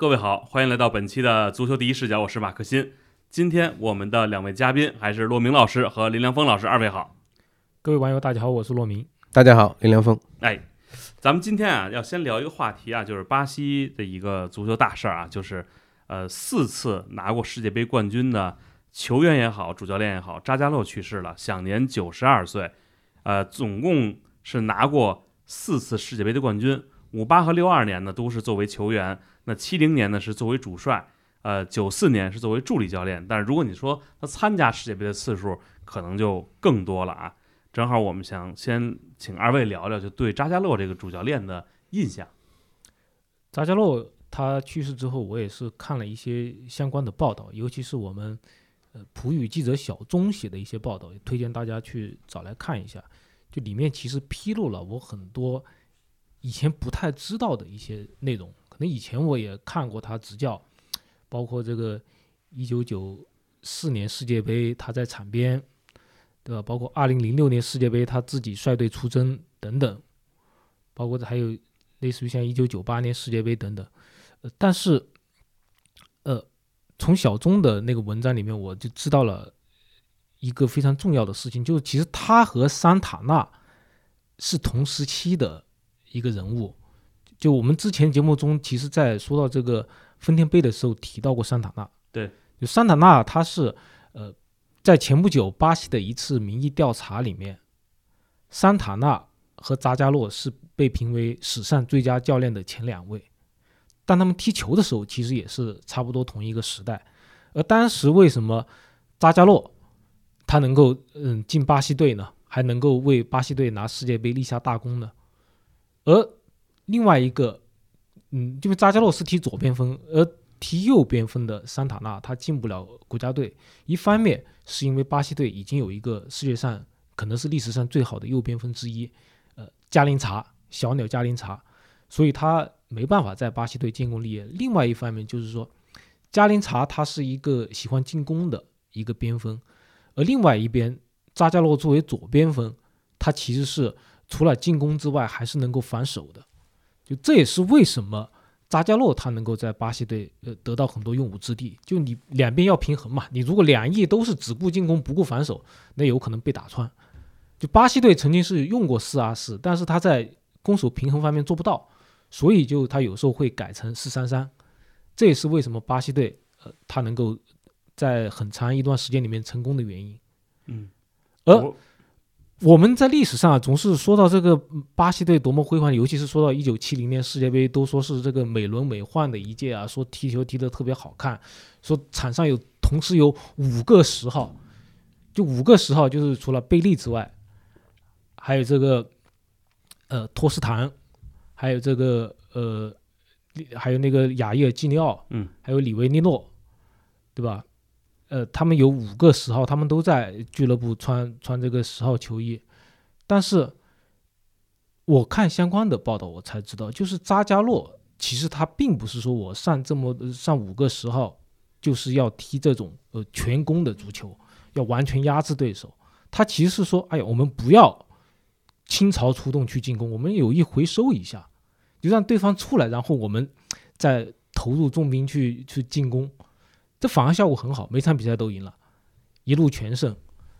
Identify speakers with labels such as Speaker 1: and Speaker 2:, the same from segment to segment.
Speaker 1: 各位好，欢迎来到本期的足球第一视角，我是马克新。今天我们的两位嘉宾还是骆明老师和林良锋老师，二位好。
Speaker 2: 各位网友，大家好，我是骆明。
Speaker 3: 大家好，林良锋。
Speaker 1: 哎，咱们今天啊，要先聊一个话题啊，就是巴西的一个足球大事儿啊，就是呃四次拿过世界杯冠军的球员也好，主教练也好，扎加洛去世了，享年九十二岁。呃，总共是拿过四次世界杯的冠军，五八和六二年呢都是作为球员，那七零年呢是作为主帅，呃，九四年是作为助理教练。但是如果你说他参加世界杯的次数，可能就更多了啊。正好我们想先请二位聊聊，就对扎加洛这个主教练的印象。
Speaker 2: 扎加洛他去世之后，我也是看了一些相关的报道，尤其是我们呃普语记者小钟写的一些报道，也推荐大家去找来看一下。就里面其实披露了我很多以前不太知道的一些内容，那以前我也看过他执教，包括这个一九九四年世界杯他在场边，对吧？包括二零零六年世界杯他自己率队出征等等，包括这还有类似于像一九九八年世界杯等等，呃，但是呃，从小钟的那个文章里面我就知道了。一个非常重要的事情，就是其实他和桑塔纳是同时期的一个人物。就我们之前节目中，其实在说到这个丰田杯的时候提到过桑塔纳。
Speaker 1: 对，
Speaker 2: 就桑塔纳他是呃，在前不久巴西的一次民意调查里面，桑塔纳和扎加洛是被评为史上最佳教练的前两位。但他们踢球的时候，其实也是差不多同一个时代。而当时为什么扎加洛？他能够嗯进巴西队呢，还能够为巴西队拿世界杯立下大功呢。而另外一个，嗯，因为扎加洛是踢左边锋，而踢右边锋的桑塔纳他进不了国家队。一方面是因为巴西队已经有一个世界上可能是历史上最好的右边锋之一，呃，加林查小鸟加林查，所以他没办法在巴西队建功立业。另外一方面就是说，加林查他是一个喜欢进攻的一个边锋。而另外一边，扎加洛作为左边锋，他其实是除了进攻之外，还是能够防守的。就这也是为什么扎加洛他能够在巴西队呃得到很多用武之地。就你两边要平衡嘛，你如果两翼都是只顾进攻不顾防守，那有可能被打穿。就巴西队曾经是用过四二四，但是他在攻守平衡方面做不到，所以就他有时候会改成四三三。这也是为什么巴西队呃他能够。在很长一段时间里面成功的原因，
Speaker 1: 嗯，
Speaker 2: 而我们在历史上总是说到这个巴西队多么辉煌，尤其是说到一九七零年世界杯，都说是这个美轮美奂的一届啊，说踢球踢得特别好看，说场上有同时有五个十号，就五个十号，就是除了贝利之外，还有这个呃托斯坦，还有这个呃还有那个雅伊尔基尼奥，
Speaker 1: 嗯，
Speaker 2: 还有里维尼诺，对吧？呃，他们有五个十号，他们都在俱乐部穿穿这个十号球衣，但是我看相关的报道，我才知道，就是扎加洛其实他并不是说我上这么上五个十号就是要踢这种呃全攻的足球，要完全压制对手，他其实是说，哎呀，我们不要倾巢出动去进攻，我们有意回收一下，就让对方出来，然后我们再投入重兵去去进攻。这反而效果很好，每场比赛都赢了，一路全胜。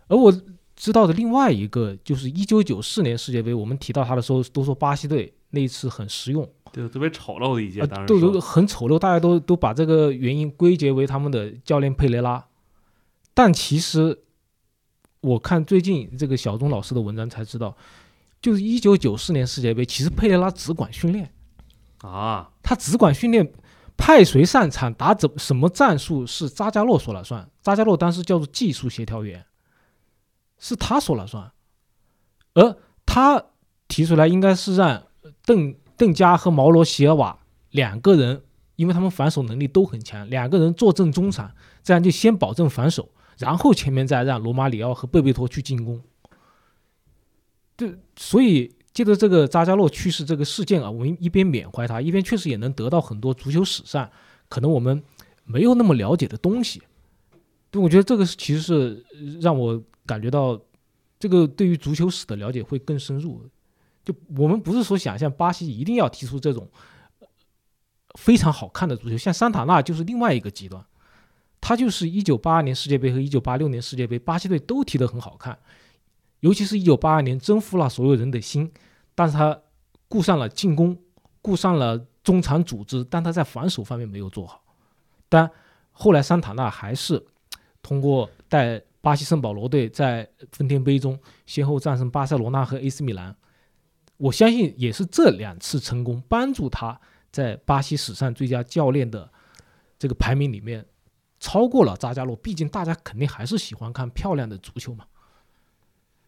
Speaker 2: 而我知道的另外一个就是一九九四年世界杯，我们提到他的时候都说巴西队那一次很实用，
Speaker 1: 对，特别丑陋的一届，当然
Speaker 2: 都有很丑陋，大家都都把这个原因归结为他们的教练佩雷拉。但其实我看最近这个小钟老师的文章才知道，就是一九九四年世界杯，其实佩雷拉只管训练
Speaker 1: 啊，
Speaker 2: 他只管训练。派谁上场打怎什么战术是扎加洛说了算。扎加洛当时叫做技术协调员，是他说了算。而他提出来应该是让邓邓加和毛罗席尔瓦两个人，因为他们防守能力都很强，两个人坐镇中场，这样就先保证防守，然后前面再让罗马里奥和贝贝托去进攻。对，所以。借着这个扎加洛去世这个事件啊，我们一边缅怀他，一边确实也能得到很多足球史上可能我们没有那么了解的东西。对，我觉得这个是其实是让我感觉到这个对于足球史的了解会更深入。就我们不是说想象巴西一定要踢出这种非常好看的足球，像桑塔纳就是另外一个极端，他就是一九八二年世界杯和一九八六年世界杯，巴西队都踢得很好看，尤其是一九八二年征服了所有人的心，但是他顾上了进攻，顾上了中场组织，但他在防守方面没有做好。但后来桑塔纳还是通过带巴西圣保罗队在分天杯中先后战胜巴塞罗那和 AC 米兰，我相信也是这两次成功帮助他在巴西史上最佳教练的这个排名里面超过了扎加洛。毕竟大家肯定还是喜欢看漂亮的足球嘛。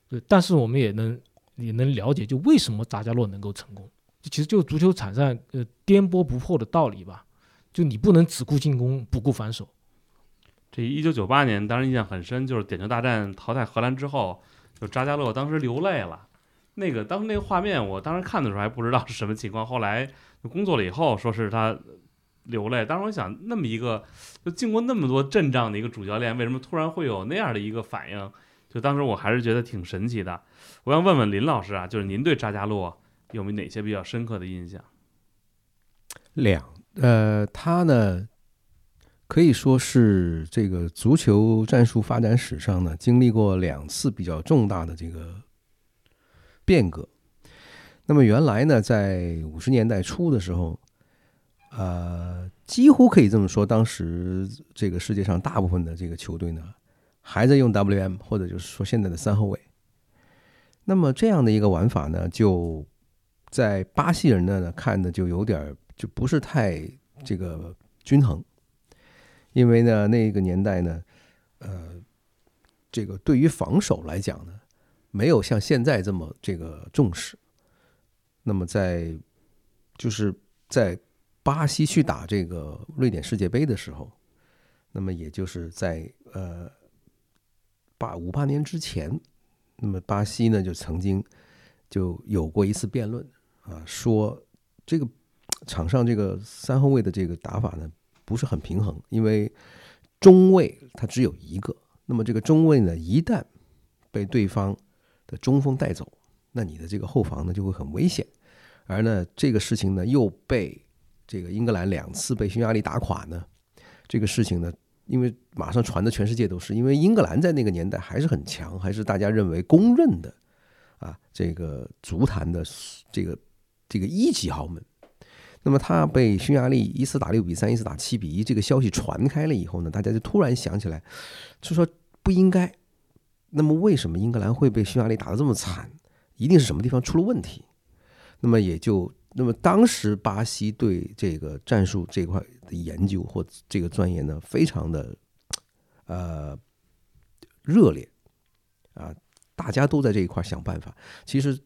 Speaker 2: 对，但是我们也能也能了解，就为什么扎加洛能够成功，就其实就足球场上呃颠簸不破的道理吧。就你不能只顾进攻不顾防守。
Speaker 1: 这一九九八年当时印象很深，就是点球大战淘汰荷兰之后，就扎加洛当时流泪了。那个当时那个画面，我当时看的时候还不知道是什么情况，后来工作了以后，说是他流泪。当时我想，那么一个就经过那么多阵仗的一个主教练，为什么突然会有那样的一个反应？就当时我还是觉得挺神奇的。我想问问林老师啊，就是您对扎加洛有没有哪些比较深刻的印象？
Speaker 3: 两呃，他呢可以说是这个足球战术发展史上呢经历过两次比较重大的这个变革。那么原来呢，在五十年代初的时候，呃，几乎可以这么说，当时这个世界上大部分的这个球队呢还在用 WM 或者就是说现在的三后卫。那么这样的一个玩法呢，就在巴西人那呢看的就有点。就不是太这个均衡，因为呢，那个年代呢，呃，这个对于防守来讲呢，没有像现在这么这个重视。那么在就是在巴西去打这个瑞典世界杯的时候，那么也就是在呃八五八年之前，那么巴西呢就曾经就有过一次辩论啊，说这个。场上这个三后卫的这个打法呢，不是很平衡，因为中卫他只有一个，那么这个中卫呢，一旦被对方的中锋带走，那你的这个后防呢就会很危险。而呢，这个事情呢又被这个英格兰两次被匈牙利打垮呢，这个事情呢，因为马上传的全世界都是，因为英格兰在那个年代还是很强，还是大家认为公认的啊，这个足坛的这个这个一级豪门。那么他被匈牙利一次打六比三，一次打七比一，这个消息传开了以后呢，大家就突然想起来，就说不应该。那么为什么英格兰会被匈牙利打得这么惨？一定是什么地方出了问题。那么也就那么当时巴西对这个战术这块的研究或这个钻研呢，非常的呃热烈啊，大家都在这一块想办法。其实。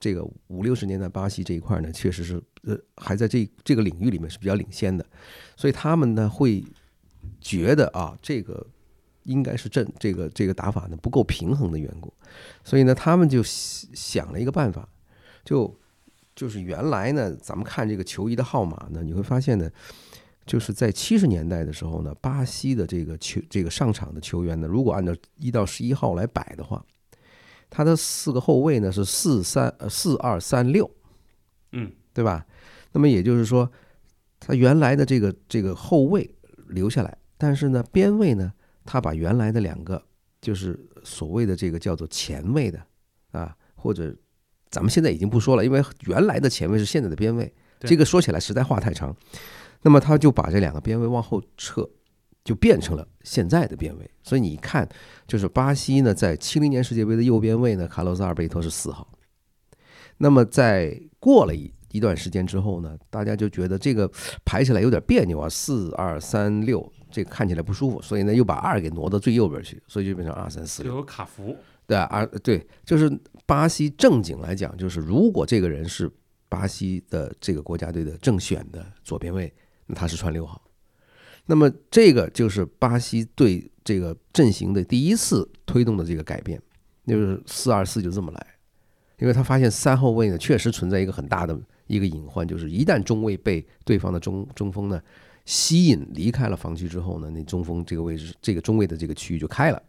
Speaker 3: 这个五六十年代巴西这一块呢，确实是呃还在这这个领域里面是比较领先的，所以他们呢会觉得啊，这个应该是正这个这个打法呢不够平衡的缘故，所以呢他们就想了一个办法，就就是原来呢咱们看这个球衣的号码呢，你会发现呢，就是在七十年代的时候呢，巴西的这个球这个上场的球员呢，如果按照一到十一号来摆的话。他的四个后卫呢是四三呃四二三六，
Speaker 1: 嗯，
Speaker 3: 对吧？那么也就是说，他原来的这个这个后卫留下来，但是呢边卫呢，他把原来的两个就是所谓的这个叫做前卫的啊，或者咱们现在已经不说了，因为原来的前卫是现在的边卫，这个说起来实在话太长。那么他就把这两个边位往后撤。就变成了现在的边位，所以你看，就是巴西呢，在七零年世界杯的右边位呢，卡洛斯阿尔贝托是四号。那么在过了一一段时间之后呢，大家就觉得这个排起来有点别扭啊，四二三六，这个看起来不舒服，所以呢又把二给挪到最右边去，所以就变成二三四六。
Speaker 1: 有卡福，
Speaker 3: 对啊，二对，就是巴西正经来讲，就是如果这个人是巴西的这个国家队的正选的左边卫，那他是穿六号。那么这个就是巴西队这个阵型的第一次推动的这个改变，就是四二四就这么来，因为他发现三后卫呢确实存在一个很大的一个隐患，就是一旦中卫被对方的中中锋呢吸引离开了防区之后呢，那中锋这个位置这个中卫的这个区域就开了，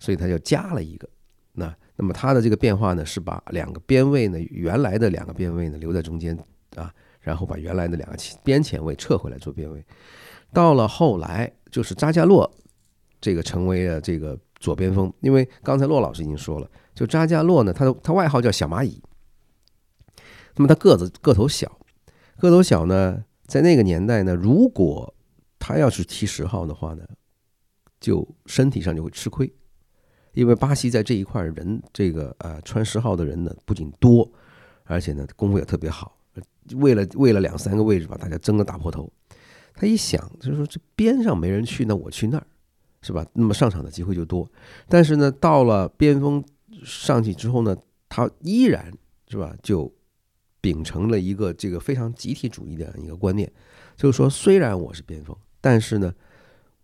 Speaker 3: 所以他就加了一个。那那么他的这个变化呢是把两个边位呢原来的两个边位呢留在中间啊。然后把原来的两个前边前卫撤回来做边位。到了后来，就是扎加洛这个成为了这个左边锋，因为刚才骆老师已经说了，就扎加洛呢，他的他外号叫小蚂蚁。那么他个子个头小，个头小呢，在那个年代呢，如果他要是踢十号的话呢，就身体上就会吃亏，因为巴西在这一块人，这个呃穿十号的人呢不仅多，而且呢功夫也特别好。为了为了两三个位置吧大家争得打破头，他一想就是说这边上没人去，那我去那儿，是吧？那么上场的机会就多。但是呢，到了边锋上去之后呢，他依然是吧就。秉承了一个这个非常集体主义的一个观念，就是说，虽然我是边锋，但是呢，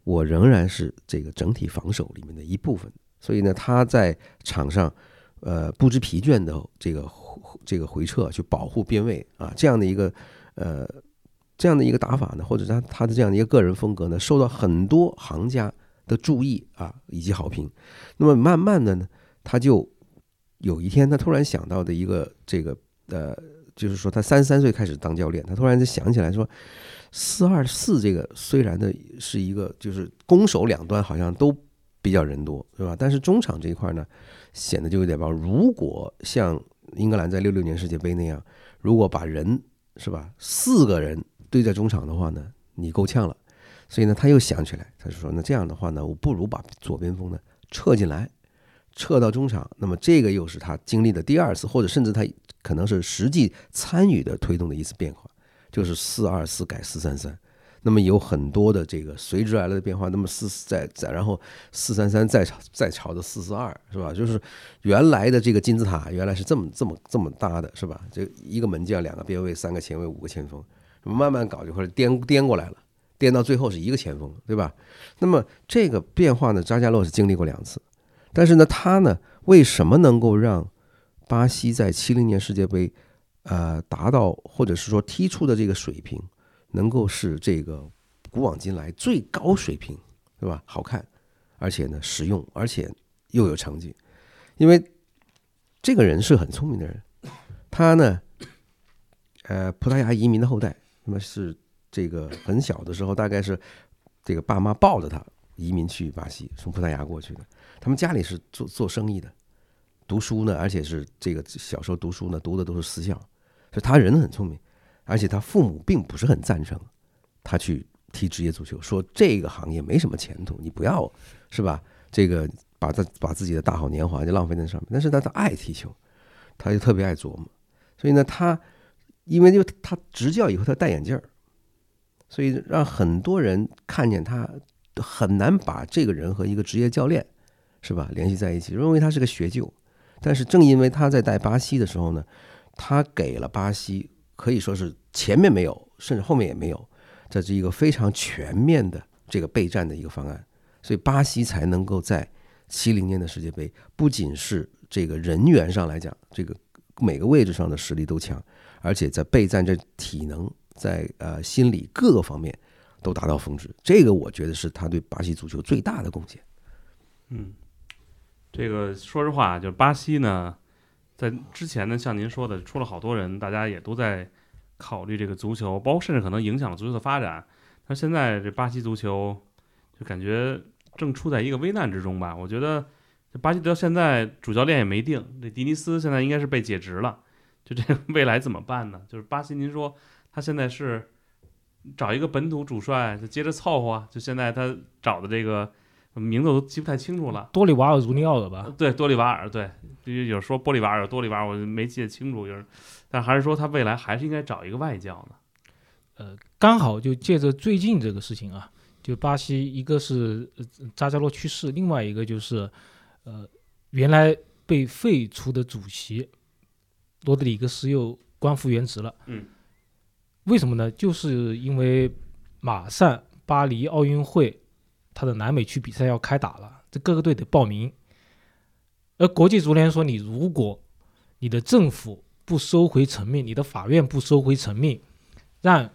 Speaker 3: 我仍然是这个整体防守里面的一部分。所以呢，他在场上，呃，不知疲倦的这个这个回撤去保护边位啊，这样的一个呃这样的一个打法呢，或者他他的这样的一个个人风格呢，受到很多行家的注意啊以及好评。那么慢慢的呢，他就有一天他突然想到的一个这个呃。就是说，他三十三岁开始当教练，他突然就想起来说，四二四这个虽然呢是一个，就是攻守两端好像都比较人多，是吧？但是中场这一块呢，显得就有点薄。如果像英格兰在六六年世界杯那样，如果把人是吧，四个人堆在中场的话呢，你够呛了。所以呢，他又想起来，他就说，那这样的话呢，我不如把左边锋呢撤进来。撤到中场，那么这个又是他经历的第二次，或者甚至他可能是实际参与的推动的一次变化，就是四二四改四三三，那么有很多的这个随之而来的变化。那么四再再然后四三三再朝再朝的四四二是吧？就是原来的这个金字塔原来是这么这么这么搭的是吧？这一个门将，两个边卫，三个前卫，五个前锋，慢慢搞就会颠颠过来了，颠到最后是一个前锋，对吧？那么这个变化呢，扎加洛是经历过两次。但是呢，他呢，为什么能够让巴西在七零年世界杯，呃，达到或者是说踢出的这个水平，能够是这个古往今来最高水平，是吧？好看，而且呢，实用，而且又有成绩。因为这个人是很聪明的人，他呢，呃，葡萄牙移民的后代，那么是这个很小的时候，大概是这个爸妈抱着他移民去巴西，从葡萄牙过去的。他们家里是做做生意的，读书呢，而且是这个小时候读书呢，读的都是私校，所以他人很聪明，而且他父母并不是很赞成他去踢职业足球，说这个行业没什么前途，你不要是吧？这个把他把自己的大好年华就浪费在上面。但是他他爱踢球，他就特别爱琢磨，所以呢，他因为就他执教以后他戴眼镜儿，所以让很多人看见他很难把这个人和一个职业教练。是吧？联系在一起，认为他是个学究，但是正因为他在带巴西的时候呢，他给了巴西可以说是前面没有，甚至后面也没有，这是一个非常全面的这个备战的一个方案，所以巴西才能够在七零年的世界杯，不仅是这个人员上来讲，这个每个位置上的实力都强，而且在备战这体能，在呃心理各个方面都达到峰值，这个我觉得是他对巴西足球最大的贡献。
Speaker 1: 嗯。这个说实话，就是巴西呢，在之前呢，像您说的，出了好多人，大家也都在考虑这个足球，包括甚至可能影响了足球的发展。但现在这巴西足球就感觉正处在一个危难之中吧。我觉得这巴西到现在主教练也没定，这迪尼斯现在应该是被解职了。就这个未来怎么办呢？就是巴西，您说他现在是找一个本土主帅，就接着凑合。就现在他找的这个。名字我都记不太清楚了，
Speaker 2: 多里瓦尔·茹尼奥尔吧？
Speaker 1: 对，多里瓦尔，对，有说波利瓦尔、多里瓦尔，我没记得清楚，就是，但还是说他未来还是应该找一个外教呢。
Speaker 2: 呃，刚好就借着最近这个事情啊，就巴西一个是扎加洛去世，另外一个就是，呃，原来被废除的主席罗德里格斯又官复原职了。
Speaker 1: 嗯，
Speaker 2: 为什么呢？就是因为马上巴黎奥运会。他的南美区比赛要开打了，这各个队得报名。而国际足联说，你如果你的政府不收回成命，你的法院不收回成命，让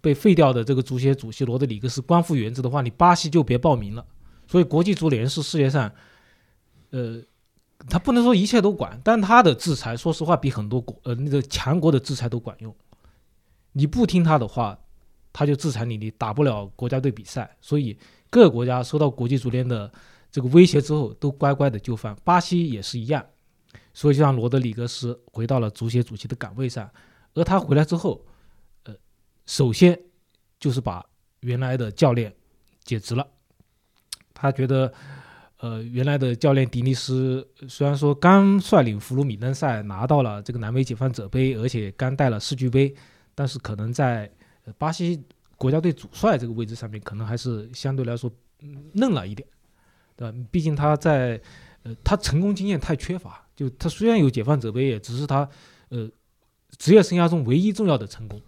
Speaker 2: 被废掉的这个足协主席罗德里格斯官复原职的话，你巴西就别报名了。所以国际足联是世界上，呃，他不能说一切都管，但他的制裁，说实话比很多国呃那个强国的制裁都管用。你不听他的话，他就制裁你，你打不了国家队比赛。所以各个国家受到国际足联的这个威胁之后，都乖乖的就范。巴西也是一样，所以就让罗德里格斯回到了足协主席的岗位上。而他回来之后，呃，首先就是把原来的教练解职了。他觉得，呃，原来的教练迪尼斯虽然说刚率领弗鲁米登赛拿到了这个南美解放者杯，而且刚带了世俱杯，但是可能在巴西国家队主帅这个位置上面，可能还是相对来说嫩了一点，对吧？毕竟他在，呃，他成功经验太缺乏。就他虽然有解放者杯，也只是他，呃，职业生涯中唯一重要的成功，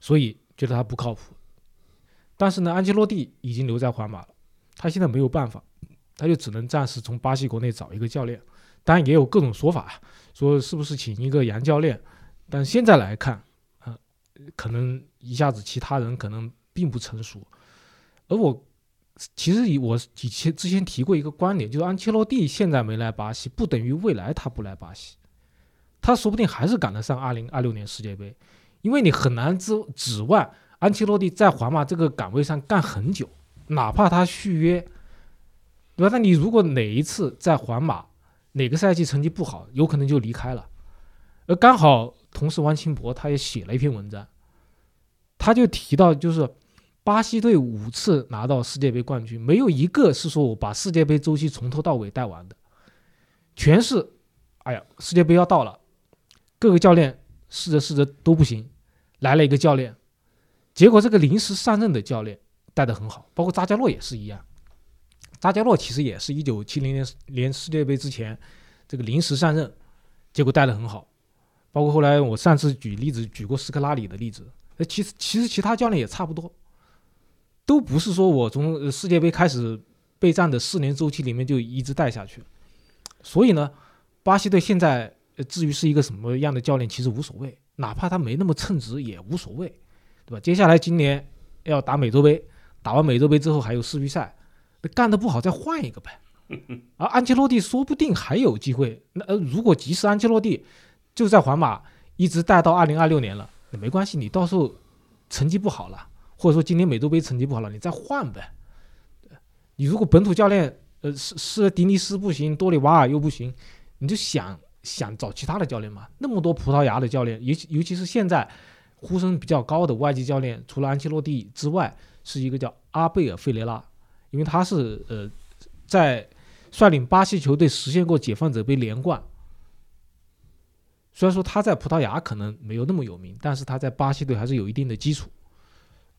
Speaker 2: 所以觉得他不靠谱。但是呢，安切洛蒂已经留在皇马了。他现在没有办法，他就只能暂时从巴西国内找一个教练，当然也有各种说法，说是不是请一个洋教练，但现在来看，啊，可能一下子其他人可能并不成熟。而我其实以我以前之前提过一个观点，就是安切洛蒂现在没来巴西，不等于未来他不来巴西，他说不定还是赶得上二零二六年世界杯，因为你很难指指望安切洛蒂在皇马这个岗位上干很久。哪怕他续约，对吧？那你如果哪一次在皇马哪个赛季成绩不好，有可能就离开了。而刚好同事王清博他也写了一篇文章，他就提到，就是巴西队五次拿到世界杯冠军，没有一个是说我把世界杯周期从头到尾带完的，全是，哎呀，世界杯要到了，各个教练试着试着都不行，来了一个教练，结果这个临时上任的教练。带的很好，包括扎加洛也是一样。扎加洛其实也是一九七零年连世界杯之前，这个临时上任，结果带的很好。包括后来我上次举例子举过斯科拉里的例子，那其实其实其他教练也差不多，都不是说我从世界杯开始备战的四年周期里面就一直带下去。所以呢，巴西队现在至于是一个什么样的教练，其实无所谓，哪怕他没那么称职也无所谓，对吧？接下来今年要打美洲杯。打完美洲杯之后还有世预赛，干得不好再换一个呗。而 安切洛蒂说不定还有机会。那呃，如果即使安切洛蒂就在皇马一直带到二零二六年了，那没关系，你到时候成绩不好了，或者说今年美洲杯成绩不好了，你再换呗。你如果本土教练呃是是迪尼斯不行，多里瓦尔又不行，你就想想找其他的教练嘛。那么多葡萄牙的教练，尤其尤其是现在呼声比较高的外籍教练，除了安切洛蒂之外。是一个叫阿贝尔费雷拉，因为他是呃在率领巴西球队实现过解放者杯连冠。虽然说他在葡萄牙可能没有那么有名，但是他在巴西队还是有一定的基础，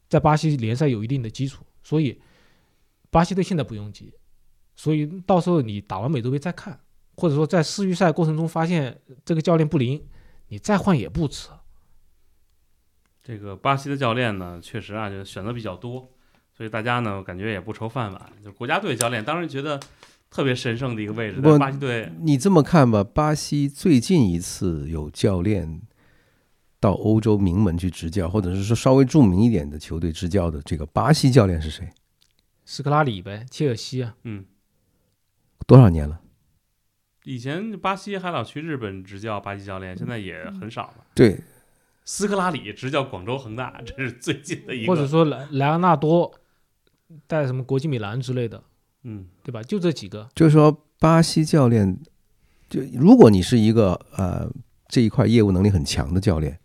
Speaker 2: 在巴西联赛有一定的基础，所以巴西队现在不用急，所以到时候你打完美洲杯再看，或者说在世预赛过程中发现这个教练不灵，你再换也不迟。
Speaker 1: 这个巴西的教练呢，确实啊，就选择比较多，所以大家呢感觉也不愁饭碗。就国家队教练，当然觉得特别神圣的一个位置。
Speaker 3: 不，
Speaker 1: 巴西队，
Speaker 3: 你这么看吧，巴西最近一次有教练到欧洲名门去执教，或者是说稍微著名一点的球队执教的这个巴西教练是谁？
Speaker 2: 斯科拉里呗，切尔西啊。
Speaker 1: 嗯。
Speaker 3: 多少年了？
Speaker 1: 以前巴西还老去日本执教巴西教练，现在也很少了。
Speaker 3: 对。
Speaker 1: 斯科拉里执教广州恒大，这是最近的一
Speaker 2: 个。或者说莱莱昂纳多带什么国际米兰之类的，
Speaker 1: 嗯，
Speaker 2: 对吧？就这几个。
Speaker 3: 就是说，巴西教练，就如果你是一个呃这一块业务能力很强的教练，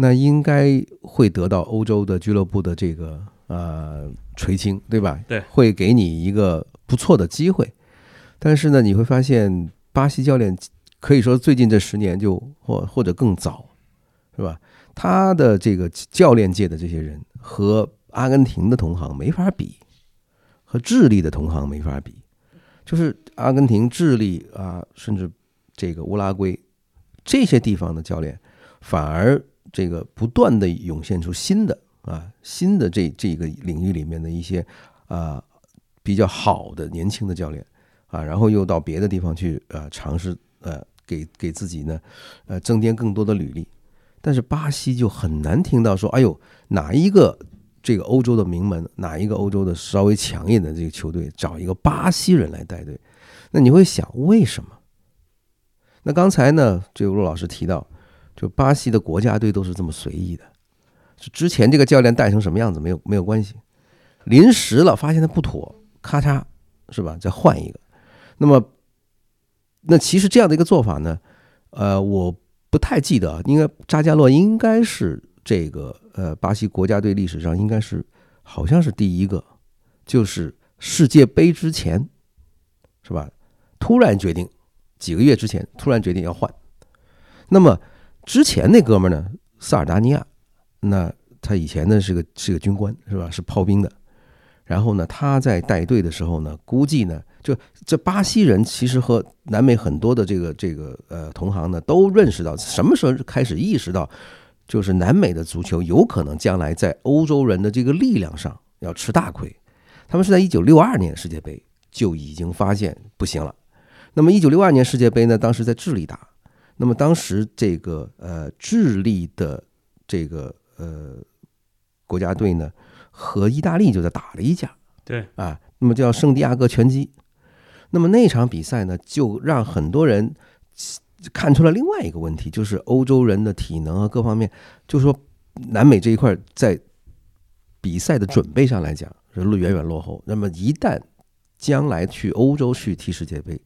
Speaker 3: 那应该会得到欧洲的俱乐部的这个呃垂青，对吧？
Speaker 1: 对，
Speaker 3: 会给你一个不错的机会。但是呢，你会发现巴西教练可以说最近这十年就或或者更早。是吧？他的这个教练界的这些人和阿根廷的同行没法比，和智利的同行没法比。就是阿根廷、智利啊，甚至这个乌拉圭这些地方的教练，反而这个不断的涌现出新的啊新的这这个领域里面的一些啊比较好的年轻的教练啊，然后又到别的地方去呃尝试呃给给自己呢呃增添更多的履历。但是巴西就很难听到说，哎呦，哪一个这个欧洲的名门，哪一个欧洲的稍微强一点的这个球队找一个巴西人来带队？那你会想为什么？那刚才呢，这个陆老师提到就巴西的国家队都是这么随意的，就之前这个教练带成什么样子没有没有关系，临时了发现他不妥，咔嚓是吧？再换一个。那么，那其实这样的一个做法呢，呃，我不太记得，应该扎加洛应该是这个呃巴西国家队历史上应该是好像是第一个，就是世界杯之前是吧？突然决定几个月之前突然决定要换。那么之前那哥们儿呢，萨尔达尼亚，那他以前呢是个是个军官是吧？是炮兵的。然后呢，他在带队的时候呢，估计呢，就这巴西人其实和南美很多的这个这个呃同行呢，都认识到什么时候开始意识到，就是南美的足球有可能将来在欧洲人的这个力量上要吃大亏。他们是在一九六二年世界杯就已经发现不行了。那么一九六二年世界杯呢，当时在智利打，那么当时这个呃智利的这个呃国家队呢。和意大利就在打了一架，
Speaker 1: 对
Speaker 3: 啊，那么叫圣地亚哥拳击。那么那场比赛呢，就让很多人看出了另外一个问题，就是欧洲人的体能和各方面，就是说南美这一块在比赛的准备上来讲，是远远落后。那么一旦将来去欧洲去踢世界杯，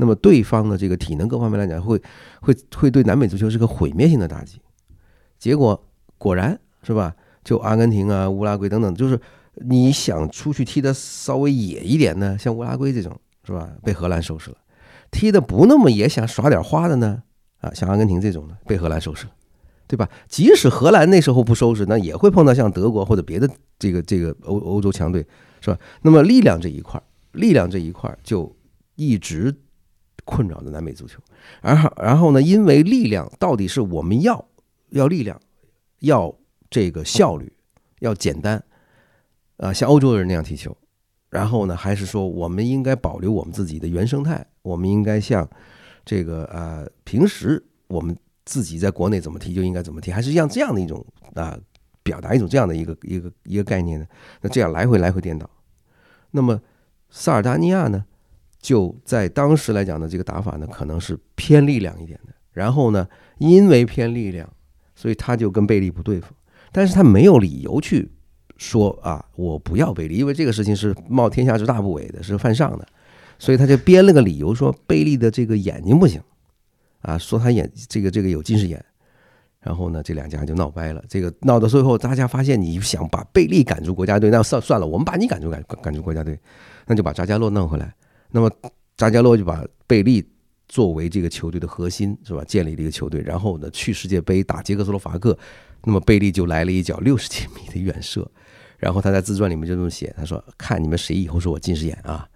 Speaker 3: 那么对方的这个体能各方面来讲，会会会对南美足球是个毁灭性的打击。结果果然是吧？就阿根廷啊、乌拉圭等等，就是你想出去踢的稍微野一点呢，像乌拉圭这种是吧？被荷兰收拾了。踢的不那么野，想耍点花的呢，啊，像阿根廷这种的被荷兰收拾了，对吧？即使荷兰那时候不收拾，那也会碰到像德国或者别的这个这个欧欧洲强队，是吧？那么力量这一块，力量这一块就一直困扰着南美足球。然后然后呢，因为力量到底是我们要要力量要。这个效率要简单，啊，像欧洲人那样踢球，然后呢，还是说我们应该保留我们自己的原生态？我们应该像这个呃，平时我们自己在国内怎么踢就应该怎么踢，还是像这样的一种啊，表达一种这样的一个一个一个概念呢？那这样来回来回颠倒。那么萨尔达尼亚呢，就在当时来讲呢，这个打法呢，可能是偏力量一点的。然后呢，因为偏力量，所以他就跟贝利不对付。但是他没有理由去说啊，我不要贝利，因为这个事情是冒天下之大不韪的，是犯上的，所以他就编了个理由说贝利的这个眼睛不行，啊，说他眼这个这个有近视眼，然后呢，这两家就闹掰了。这个闹到最后，大家发现你想把贝利赶出国家队，那算算了，我们把你赶出赶赶出国家队，那就把扎加洛弄回来。那么扎加洛就把贝利作为这个球队的核心，是吧？建立了一个球队，然后呢，去世界杯打捷克斯洛伐克。那么贝利就来了一脚六十几米的远射，然后他在自传里面就这么写，他说：“看你们谁以后说我近视眼啊！”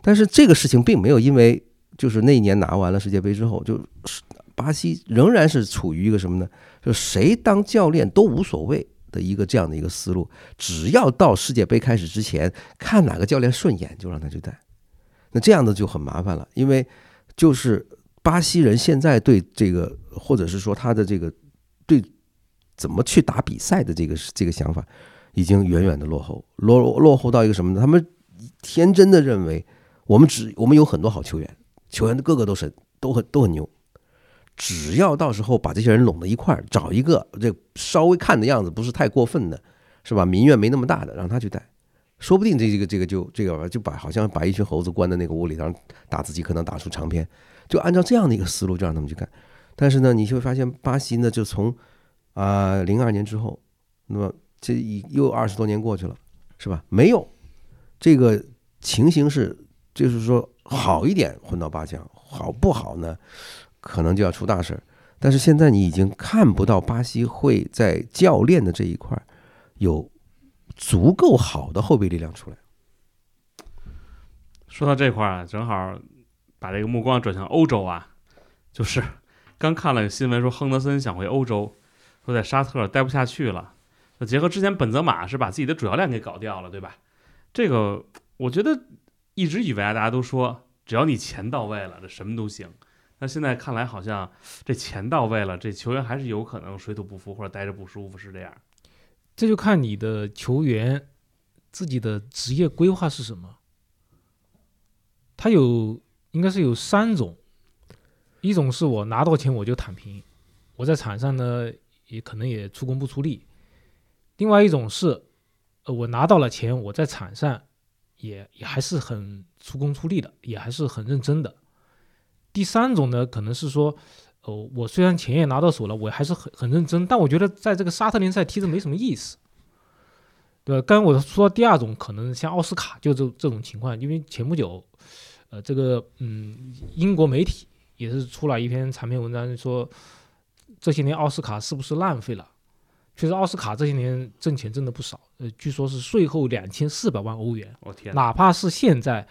Speaker 3: 但是这个事情并没有因为就是那一年拿完了世界杯之后，就是巴西仍然是处于一个什么呢？就谁当教练都无所谓的一个这样的一个思路，只要到世界杯开始之前，看哪个教练顺眼就让他去带。那这样的就很麻烦了，因为就是巴西人现在对这个，或者是说他的这个对。怎么去打比赛的这个这个想法，已经远远的落后，落落后到一个什么呢？他们天真的认为，我们只我们有很多好球员，球员的个个都神，都很都很牛，只要到时候把这些人拢到一块儿，找一个这稍微看的样子不是太过分的，是吧？民怨没那么大的，让他去带，说不定这这个这个就这个就把好像把一群猴子关在那个屋里，然后打自己可能打出长篇，就按照这样的一个思路就让他们去干。但是呢，你就会发现巴西呢，就从啊，零二年之后，那么这一又二十多年过去了，是吧？没有这个情形是，就是说好一点混到八强，好不好呢？可能就要出大事儿。但是现在你已经看不到巴西会在教练的这一块有足够好的后备力量出来。
Speaker 1: 说到这块儿啊，正好把这个目光转向欧洲啊，就是刚看了个新闻说亨德森想回欧洲。说在沙特待不下去了，那结合之前本泽马是把自己的主教练给搞掉了，对吧？这个我觉得一直以为啊，大家都说只要你钱到位了，这什么都行。那现在看来好像这钱到位了，这球员还是有可能水土不服或者待着不舒服，是这样。
Speaker 2: 这就看你的球员自己的职业规划是什么。他有应该是有三种，一种是我拿到钱我就躺平。我在场上呢也可能也出工不出力；另外一种是，呃，我拿到了钱，我在场上也也还是很出工出力的，也还是很认真的。第三种呢，可能是说，哦，我虽然钱也拿到手了，我还是很很认真，但我觉得在这个沙特联赛踢着没什么意思。对，刚刚我说第二种，可能像奥斯卡就这这种情况，因为前不久，呃，这个嗯，英国媒体也是出了一篇长篇文章，说这些年奥斯卡是不是浪费了？确实，奥斯卡这些年挣钱挣的不少，呃，据说是税后两千四百万欧元。
Speaker 1: 我天，
Speaker 2: 哪怕是现在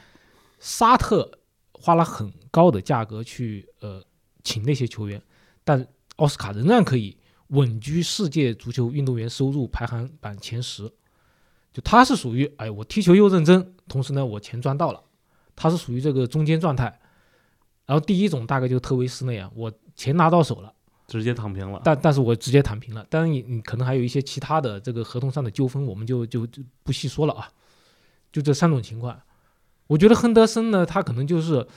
Speaker 2: 沙特花了很高的价格去呃请那些球员，但奥斯卡仍然可以稳居世界足球运动员收入排行榜前十。就他是属于哎，我踢球又认真，同时呢我钱赚到了，他是属于这个中间状态。然后第一种大概就特维斯那样，我钱拿到手了，
Speaker 1: 直接躺平了。
Speaker 2: 但但是我直接躺平了。当然你你可能还有一些其他的这个合同上的纠纷，我们就就就不细说了啊。就这三种情况，我觉得亨德森呢，他可能就是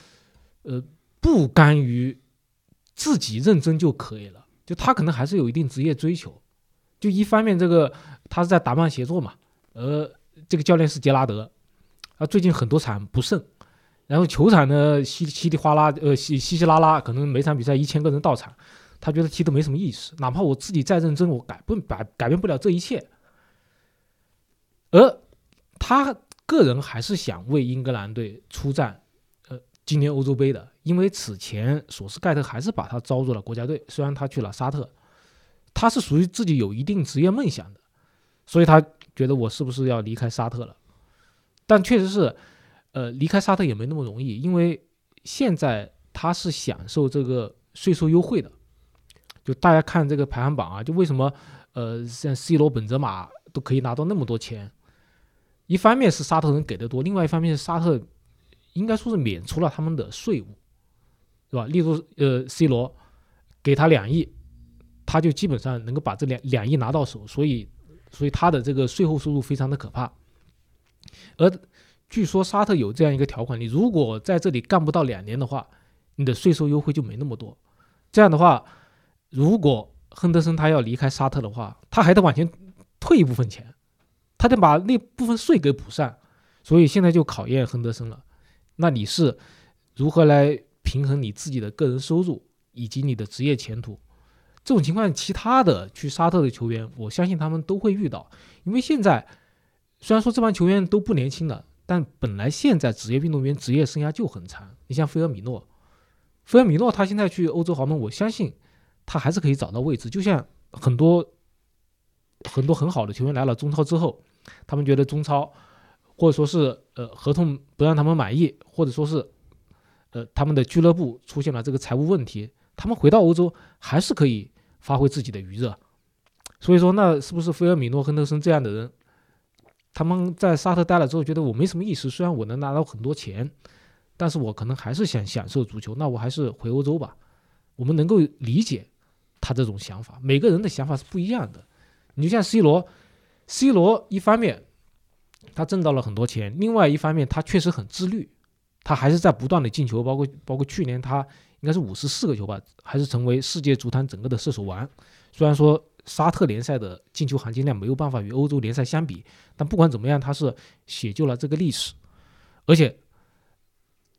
Speaker 2: 呃不甘于自己认真就可以了，就他可能还是有一定职业追求。就一方面这个他是在达曼协作嘛。呃，这个教练是杰拉德，啊，最近很多场不胜，然后球场呢稀稀里哗啦，呃，稀稀稀拉拉，可能每场比赛一千个人到场，他觉得踢的没什么意思，哪怕我自己再认真，我改不改改变不了这一切。而他个人还是想为英格兰队出战，今年欧洲杯的，因为此前索斯盖特还是把他招入了国家队，虽然他去了沙特，他是属于自己有一定职业梦想的，所以他。觉得我是不是要离开沙特了？但确实是，呃，离开沙特也没那么容易，因为现在他是享受这个税收优惠的。就大家看这个排行榜啊，就为什么呃像 C 罗、本泽马都可以拿到那么多钱？一方面是沙特人给的多，另外一方面是沙特应该说是免除了他们的税务，是吧？例如呃 C 罗给他两亿，他就基本上能够把这两两亿拿到手，所以。所以他的这个税后收入非常的可怕，而据说沙特有这样一个条款：你如果在这里干不到两年的话，你的税收优惠就没那么多。这样的话，如果亨德森他要离开沙特的话，他还得往前退一部分钱，他得把那部分税给补上。所以现在就考验亨德森了，那你是如何来平衡你自己的个人收入以及你的职业前途？这种情况，其他的去沙特的球员，我相信他们都会遇到。因为现在虽然说这帮球员都不年轻了，但本来现在职业运动员职业生涯就很长。你像菲尔米诺，菲尔米诺他现在去欧洲豪门，我相信他还是可以找到位置。就像很多很多很好的球员来了中超之后，他们觉得中超或者说是呃合同不让他们满意，或者说是呃他们的俱乐部出现了这个财务问题，他们回到欧洲还是可以。发挥自己的余热，所以说，那是不是菲尔米诺、亨德森这样的人，他们在沙特待了之后，觉得我没什么意思。虽然我能拿到很多钱，但是我可能还是想享受足球。那我还是回欧洲吧。我们能够理解他这种想法。每个人的想法是不一样的。你就像 C 罗，C 罗一方面他挣到了很多钱，另外一方面他确实很自律，他还是在不断的进球，包括包括去年他。应该是五十四个球吧，还是成为世界足坛整个的射手王。虽然说沙特联赛的进球含金量没有办法与欧洲联赛相比，但不管怎么样，他是写就了这个历史，而且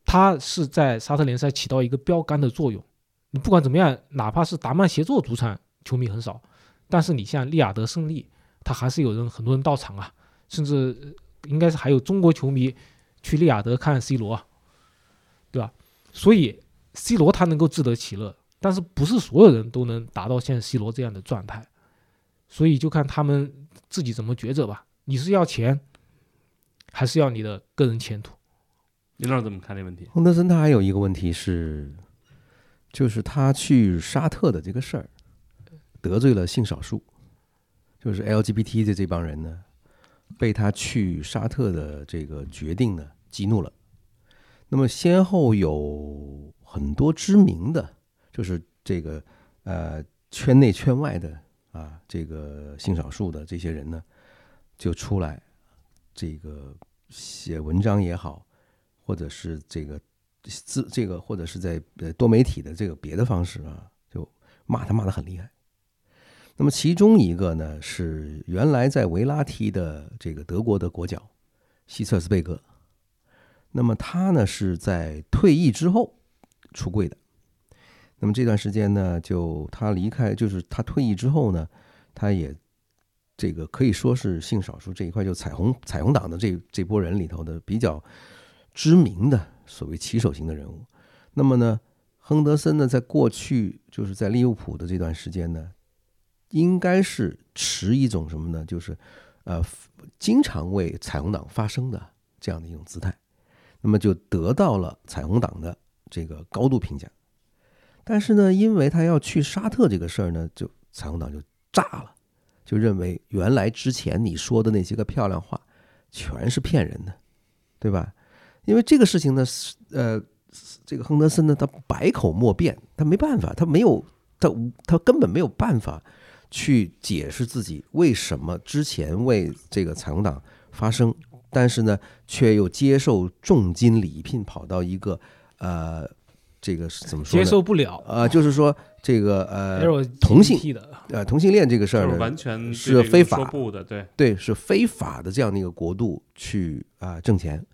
Speaker 2: 他是在沙特联赛起到一个标杆的作用。你不管怎么样，哪怕是达曼协作主场球迷很少，但是你像利雅得胜利，他还是有人很多人到场啊，甚至应该是还有中国球迷去利雅得看 C 罗，对吧？所以。C 罗他能够自得其乐，但是不是所有人都能达到像 C 罗这样的状态，所以就看他们自己怎么抉择吧。你是要钱，还是要你的个人前途？
Speaker 1: 林老师怎么看这问题？
Speaker 3: 亨德森他还有一个问题是，就是他去沙特的这个事儿得罪了性少数，就是 LGBT 的这帮人呢，被他去沙特的这个决定呢激怒了。那么先后有。很多知名的，就是这个呃圈内圈外的啊，这个性少数的这些人呢，就出来这个写文章也好，或者是这个自这个或者是在呃多媒体的这个别的方式啊，就骂他骂的很厉害。那么其中一个呢是原来在维拉踢的这个德国的国脚希策斯贝格，那么他呢是在退役之后出柜的。那么这段时间呢，就他离开，就是他退役之后呢，他也这个可以说是性少数这一块，就彩虹彩虹党的这这波人里头的比较知名的所谓旗手型的人物。那么呢，亨德森呢，在过去就是在利物浦的这段时间呢，应该是持一种什么呢？就是呃，经常为彩虹党发声的这样的一种姿态。那么就得到了彩虹党的这个高度评价。但是呢，因为他要去沙特这个事儿呢，就彩虹党就炸了，就认为原来之前你说的那些个漂亮话，全是骗人的，对吧？因为这个事情呢，呃，这个亨德森呢，他百口莫辩，他没办法，他没有，他他根本没有办法去解释自己为什么之前为这个彩虹党发声，但是呢，却又接受重金礼聘，跑到一个呃。这个是怎么说？
Speaker 2: 接受不了
Speaker 3: 呃，就是说这个呃，同性呃同性恋这个事儿呢，
Speaker 1: 完全
Speaker 3: 是非法
Speaker 1: 不的，对
Speaker 3: 对，是非法的这样的一个国度去啊挣钱。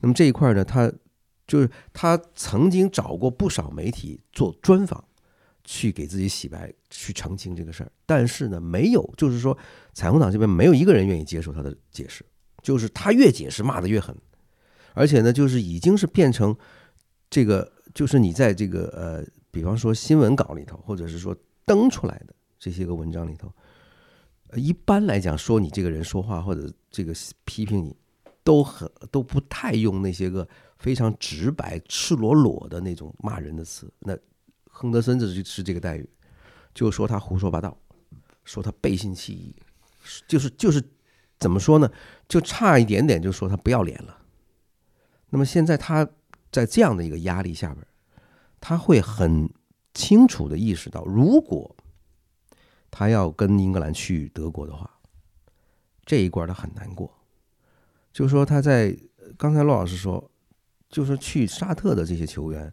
Speaker 3: 那么这一块呢，他就是他曾经找过不少媒体做专访，去给自己洗白，去澄清这个事儿。但是呢，没有，就是说彩虹党这边没有一个人愿意接受他的解释，就是他越解释骂的越狠，而且呢，就是已经是变成这个。就是你在这个呃，比方说新闻稿里头，或者是说登出来的这些个文章里头，一般来讲说你这个人说话或者这个批评你，都很都不太用那些个非常直白、赤裸裸的那种骂人的词。那亨德森这是这个待遇，就说他胡说八道，说他背信弃义，就是就是怎么说呢？就差一点点就说他不要脸了。那么现在他。在这样的一个压力下边，他会很清楚的意识到，如果他要跟英格兰去德国的话，这一关他很难过。就说他在刚才骆老师说，就是去沙特的这些球员，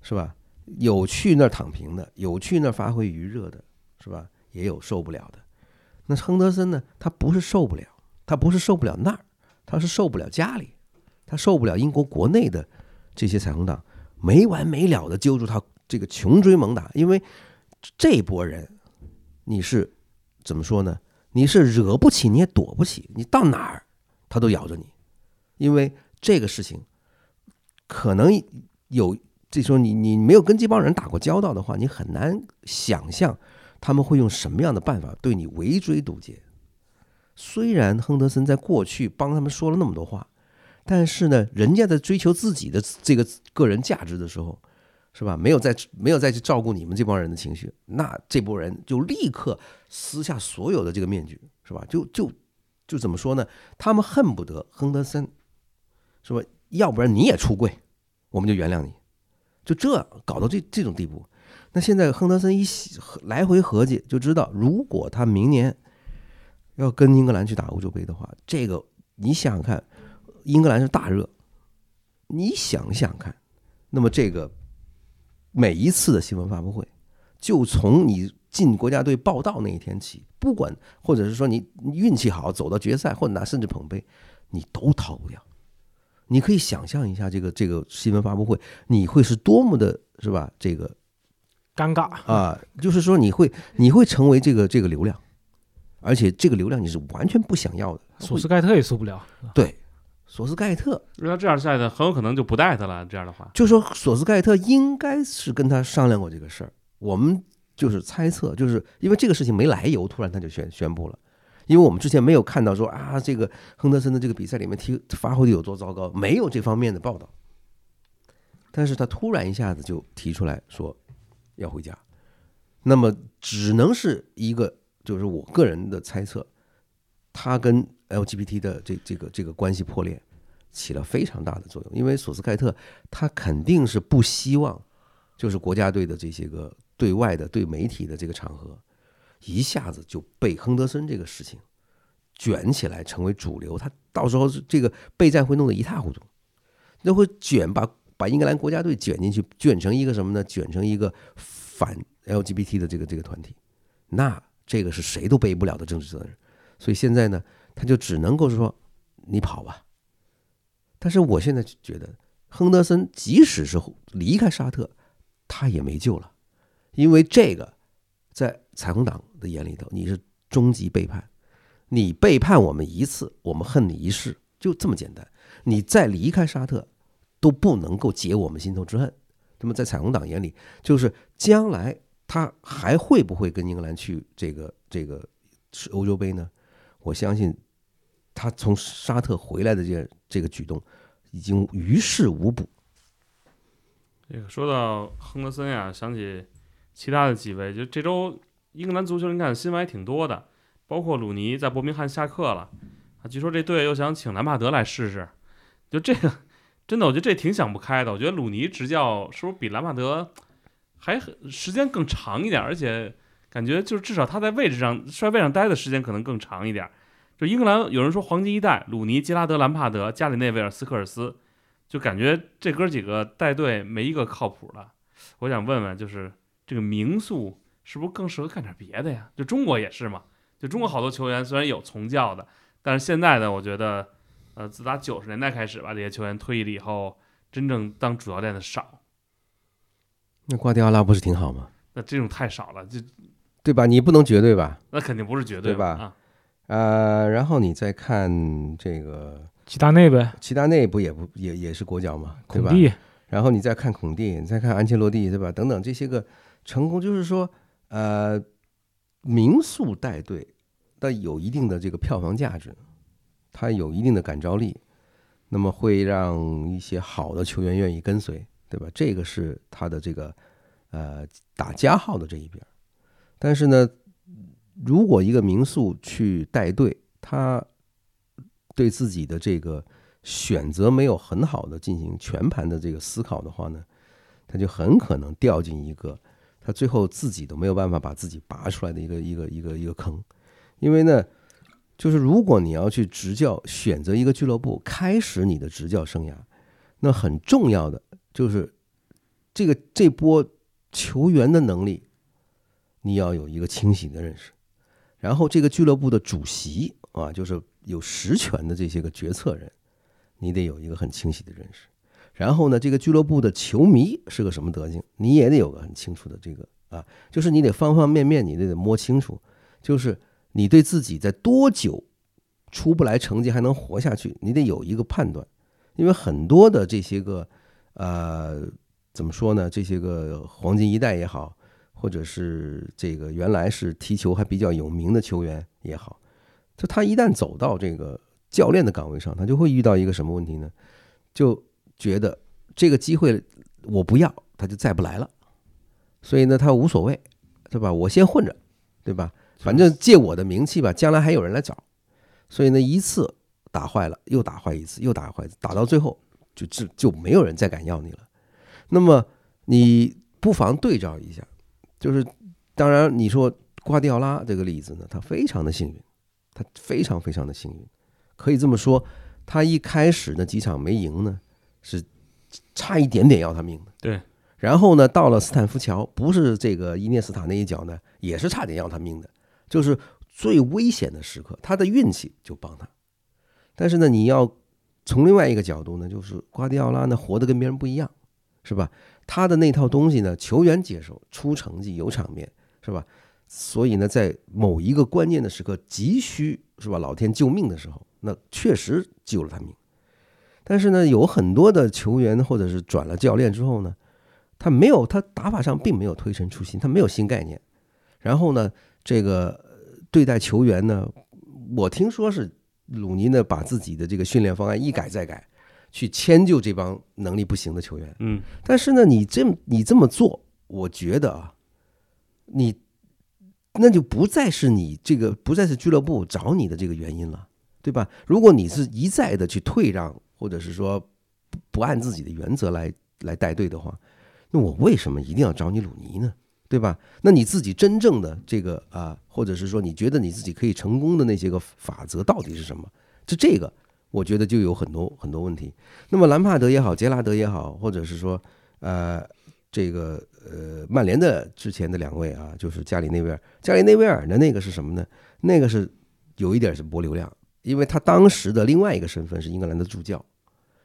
Speaker 3: 是吧？有去那儿躺平的，有去那儿发挥余热的，是吧？也有受不了的。那亨德森呢？他不是受不了，他不是受不了那儿，他是受不了家里，他受不了英国国内的。这些彩虹党没完没了的揪住他，这个穷追猛打，因为这波人，你是怎么说呢？你是惹不起，你也躲不起，你到哪儿他都咬着你，因为这个事情可能有，这时候你你没有跟这帮人打过交道的话，你很难想象他们会用什么样的办法对你围追堵截。虽然亨德森在过去帮他们说了那么多话。但是呢，人家在追求自己的这个个人价值的时候，是吧？没有再没有再去照顾你们这帮人的情绪，那这波人就立刻撕下所有的这个面具，是吧？就就就怎么说呢？他们恨不得亨德森，是吧？要不然你也出柜，我们就原谅你。就这搞到这这种地步，那现在亨德森一来回合计，就知道如果他明年要跟英格兰去打欧洲杯的话，这个你想想看。英格兰是大热，你想想看，那么这个每一次的新闻发布会，就从你进国家队报道那一天起，不管或者是说你运气好走到决赛，或者拿甚至捧杯，你都逃不掉。你可以想象一下，这个这个新闻发布会，你会是多么的，是吧？这个
Speaker 2: 尴尬
Speaker 3: 啊，就是说你会你会成为这个这个流量，而且这个流量你是完全不想要的。
Speaker 2: 索斯盖特也受不了，
Speaker 3: 对。索斯盖特，
Speaker 1: 如果这样下去，很有可能就不带他了。这样的话，
Speaker 3: 就说索斯盖特应该是跟他商量过这个事儿。我们就是猜测，就是因为这个事情没来由，突然他就宣宣布了。因为我们之前没有看到说啊，这个亨德森的这个比赛里面踢发挥的有多糟糕，没有这方面的报道。但是他突然一下子就提出来说要回家，那么只能是一个，就是我个人的猜测，他跟。LGBT 的这这个这个关系破裂，起了非常大的作用。因为索斯盖特他肯定是不希望，就是国家队的这些个对外的对媒体的这个场合，一下子就被亨德森这个事情卷起来成为主流。他到时候这个备战会弄得一塌糊涂，那会卷把把英格兰国家队卷进去，卷成一个什么呢？卷成一个反 LGBT 的这个这个团体，那这个是谁都背不了的政治责任。所以现在呢，他就只能够说你跑吧。但是我现在觉得，亨德森即使是离开沙特，他也没救了，因为这个在彩虹党的眼里头，你是终极背叛。你背叛我们一次，我们恨你一世，就这么简单。你再离开沙特，都不能够解我们心头之恨。那么在彩虹党眼里，就是将来他还会不会跟英格兰去这个这个是欧洲杯呢？我相信他从沙特回来的这这个举动已经于事无补。
Speaker 1: 这个说到亨德森呀，想起其他的几位，就这周英格兰足球你看新闻还挺多的。包括鲁尼在伯明翰下课了，据说这队又想请兰帕德来试试，就这个真的，我觉得这挺想不开的。我觉得鲁尼执教是不是比兰帕德还时间更长一点？而且感觉就是至少他在位置上帅位上待的时间可能更长一点。就英格兰有人说黄金一代，鲁尼、杰拉德、兰帕德、加里内维尔、斯科尔斯，就感觉这哥几个带队没一个靠谱的。我想问问，就是这个名宿是不是更适合干点别的呀？就中国也是嘛。就中国好多球员虽然有从教的，但是现在呢，我觉得，呃，自打九十年代开始吧，这些球员退役了以后，真正当主教练的少。
Speaker 3: 那瓜迪奥拉不是挺好吗？
Speaker 1: 那这种太少了，就
Speaker 3: 对吧？你不能绝对吧？
Speaker 1: 那肯定不是绝对
Speaker 3: 吧？
Speaker 1: 啊，
Speaker 3: 呃，然后你再看这个
Speaker 2: 齐达内呗，
Speaker 3: 齐达内不也不也也是国脚嘛，对吧？然后你再看孔蒂，你再看安切洛蒂，对吧？等等这些个成功，就是说，呃。民宿带队，但有一定的这个票房价值，它有一定的感召力，那么会让一些好的球员愿意跟随，对吧？这个是他的这个呃打加号的这一边。但是呢，如果一个民宿去带队，他对自己的这个选择没有很好的进行全盘的这个思考的话呢，他就很可能掉进一个。他最后自己都没有办法把自己拔出来的一个一个一个一个坑，因为呢，就是如果你要去执教，选择一个俱乐部开始你的执教生涯，那很重要的就是这个这波球员的能力，你要有一个清醒的认识，然后这个俱乐部的主席啊，就是有实权的这些个决策人，你得有一个很清晰的认识。然后呢，这个俱乐部的球迷是个什么德行，你也得有个很清楚的这个啊，就是你得方方面面，你得得摸清楚，就是你对自己在多久出不来成绩还能活下去，你得有一个判断。因为很多的这些个呃，怎么说呢？这些个黄金一代也好，或者是这个原来是踢球还比较有名的球员也好，就他一旦走到这个教练的岗位上，他就会遇到一个什么问题呢？就觉得这个机会我不要，他就再不来了。所以呢，他无所谓，对吧？我先混着，对吧？反正借我的名气吧，将来还有人来找。所以呢，一次打坏了，又打坏一次，又打坏一次，打到最后就就就没有人再敢要你了。那么你不妨对照一下，就是当然你说瓜迪奥拉这个例子呢，他非常的幸运，他非常非常的幸运，可以这么说，他一开始那几场没赢呢。是差一点点要他命的，
Speaker 1: 对。
Speaker 3: 然后呢，到了斯坦福桥，不是这个伊涅斯塔那一脚呢，也是差点要他命的，就是最危险的时刻，他的运气就帮他。但是呢，你要从另外一个角度呢，就是瓜迪奥拉呢活得跟别人不一样，是吧？他的那套东西呢，球员接受，出成绩有场面，是吧？所以呢，在某一个关键的时刻，急需是吧？老天救命的时候，那确实救了他命。但是呢，有很多的球员或者是转了教练之后呢，他没有他打法上并没有推陈出新，他没有新概念。然后呢，这个对待球员呢，我听说是鲁尼呢把自己的这个训练方案一改再改，去迁就这帮能力不行的球员。
Speaker 1: 嗯，
Speaker 3: 但是呢，你这你这么做，我觉得啊，你那就不再是你这个不再是俱乐部找你的这个原因了，对吧？如果你是一再的去退让。或者是说不不按自己的原则来来带队的话，那我为什么一定要找你鲁尼呢？对吧？那你自己真正的这个啊，或者是说你觉得你自己可以成功的那些个法则到底是什么？就这个，我觉得就有很多很多问题。那么兰帕德也好，杰拉德也好，或者是说呃这个呃曼联的之前的两位啊，就是加里内维尔，加里内维尔的那个是什么呢？那个是有一点是博流量，因为他当时的另外一个身份是英格兰的助教，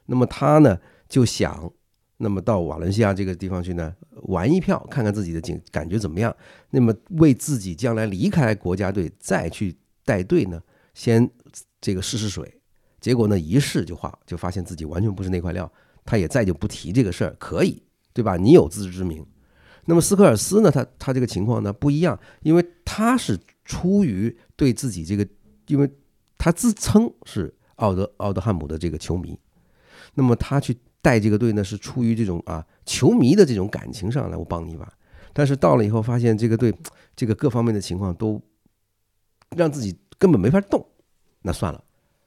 Speaker 3: 那么他呢就想，那么到瓦伦西亚这个地方去呢玩一票，看看自己的景感觉怎么样，那么为自己将来离开国家队再去带队呢，先这个试试水，结果呢一试就化，就发现自己完全不是那块料，他也再就不提这个事儿，可以。对吧？你有自知之明。那么斯科尔斯呢？他他这个情况呢不一样，因为他是出于对自己这个，因为他自称是奥德奥德汉姆的这个球迷，那么他去带这个队呢是出于这种啊球迷的这种感情上来，我帮你一把。但是到了以后发现这个队 这个各方面的情况都让自己根本没法动，那算了，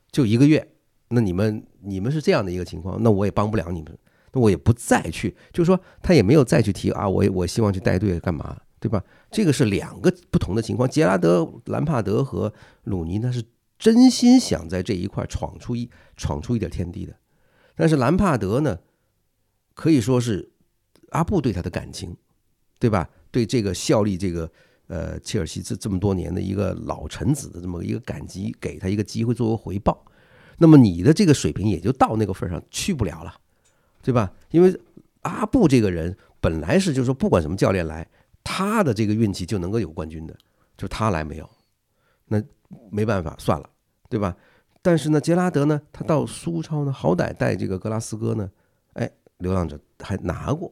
Speaker 3: 就一个月。那你们你们是这样的一个情况，那我也帮不了你们。那我也不再去，就是说他也没有再去提啊，我我希望去带队干嘛，对吧？这个是两个不同的情况。杰拉德、兰帕德和鲁尼，那是真心想在这一块闯出一闯出一点天地的。但是兰帕德呢，可以说是阿布对他的感情，对吧？对这个效力这个呃切尔西这这么多年的一个老臣子的这么一个感激，给他一个机会作为回报。那么你的这个水平也就到那个份上去不了了。对吧？因为阿布这个人本来是就是说，不管什么教练来，他的这个运气就能够有冠军的，就他来没有，那没办法，算了，对吧？但是呢，杰拉德呢，他到苏超呢，好歹带这个格拉斯哥呢，哎，流浪者还拿过，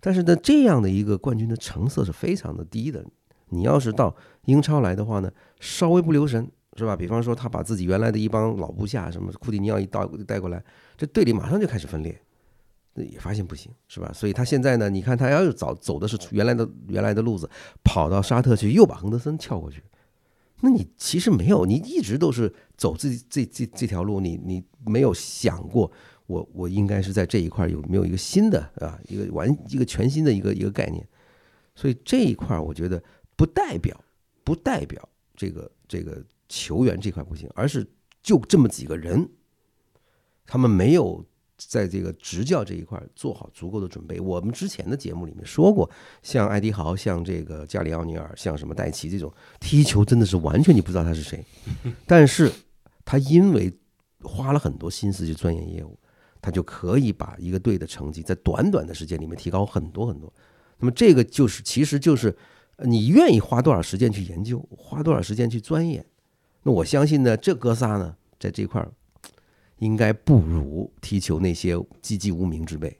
Speaker 3: 但是呢，这样的一个冠军的成色是非常的低的。你要是到英超来的话呢，稍微不留神，是吧？比方说他把自己原来的一帮老部下，什么库蒂尼奥一带带过来，这队里马上就开始分裂。那也发现不行，是吧？所以他现在呢，你看他要是早走的是原来的原来的路子，跑到沙特去，又把亨德森撬过去，那你其实没有，你一直都是走这这这这条路，你你没有想过，我我应该是在这一块有没有一个新的啊，一个完一个全新的一个一个概念，所以这一块我觉得不代表不代表这个这个球员这块不行，而是就这么几个人，他们没有。在这个执教这一块做好足够的准备。我们之前的节目里面说过，像艾迪豪、像这个加里奥尼尔、像什么戴奇这种踢球真的是完全你不知道他是谁，但是他因为花了很多心思去钻研业务，他就可以把一个队的成绩在短短的时间里面提高很多很多。那么这个就是其实就是你愿意花多少时间去研究，花多少时间去钻研。那我相信呢，这哥仨呢，在这块儿。应该不如踢球那些籍籍无名之辈。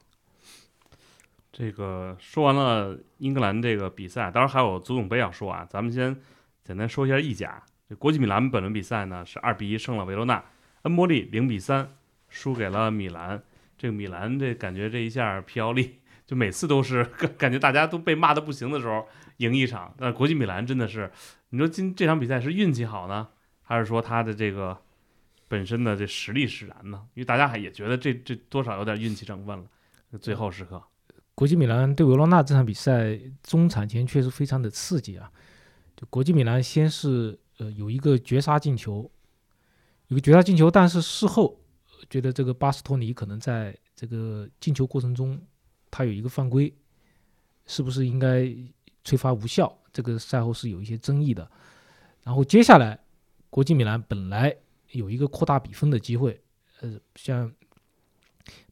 Speaker 1: 这个说完了英格兰这个比赛，当然还有足总杯要说啊。咱们先简单说一下意甲。这国际米兰本轮比赛呢是二比一胜了维罗纳，恩波利零比三输给了米兰。这个米兰这感觉这一下皮奥利就每次都是 感觉大家都被骂的不行的时候赢一场。但国际米兰真的是，你说今这场比赛是运气好呢，还是说他的这个？本身的这实力使然呢，因为大家还也觉得这这多少有点运气成分了。最后时刻，
Speaker 2: 国际米兰对维罗纳这场比赛中场前确实非常的刺激啊！就国际米兰先是呃有一个绝杀进球，有个绝杀进球，但是事后觉得这个巴斯托尼可能在这个进球过程中他有一个犯规，是不是应该吹罚无效？这个赛后是有一些争议的。然后接下来国际米兰本来。有一个扩大比分的机会，呃，像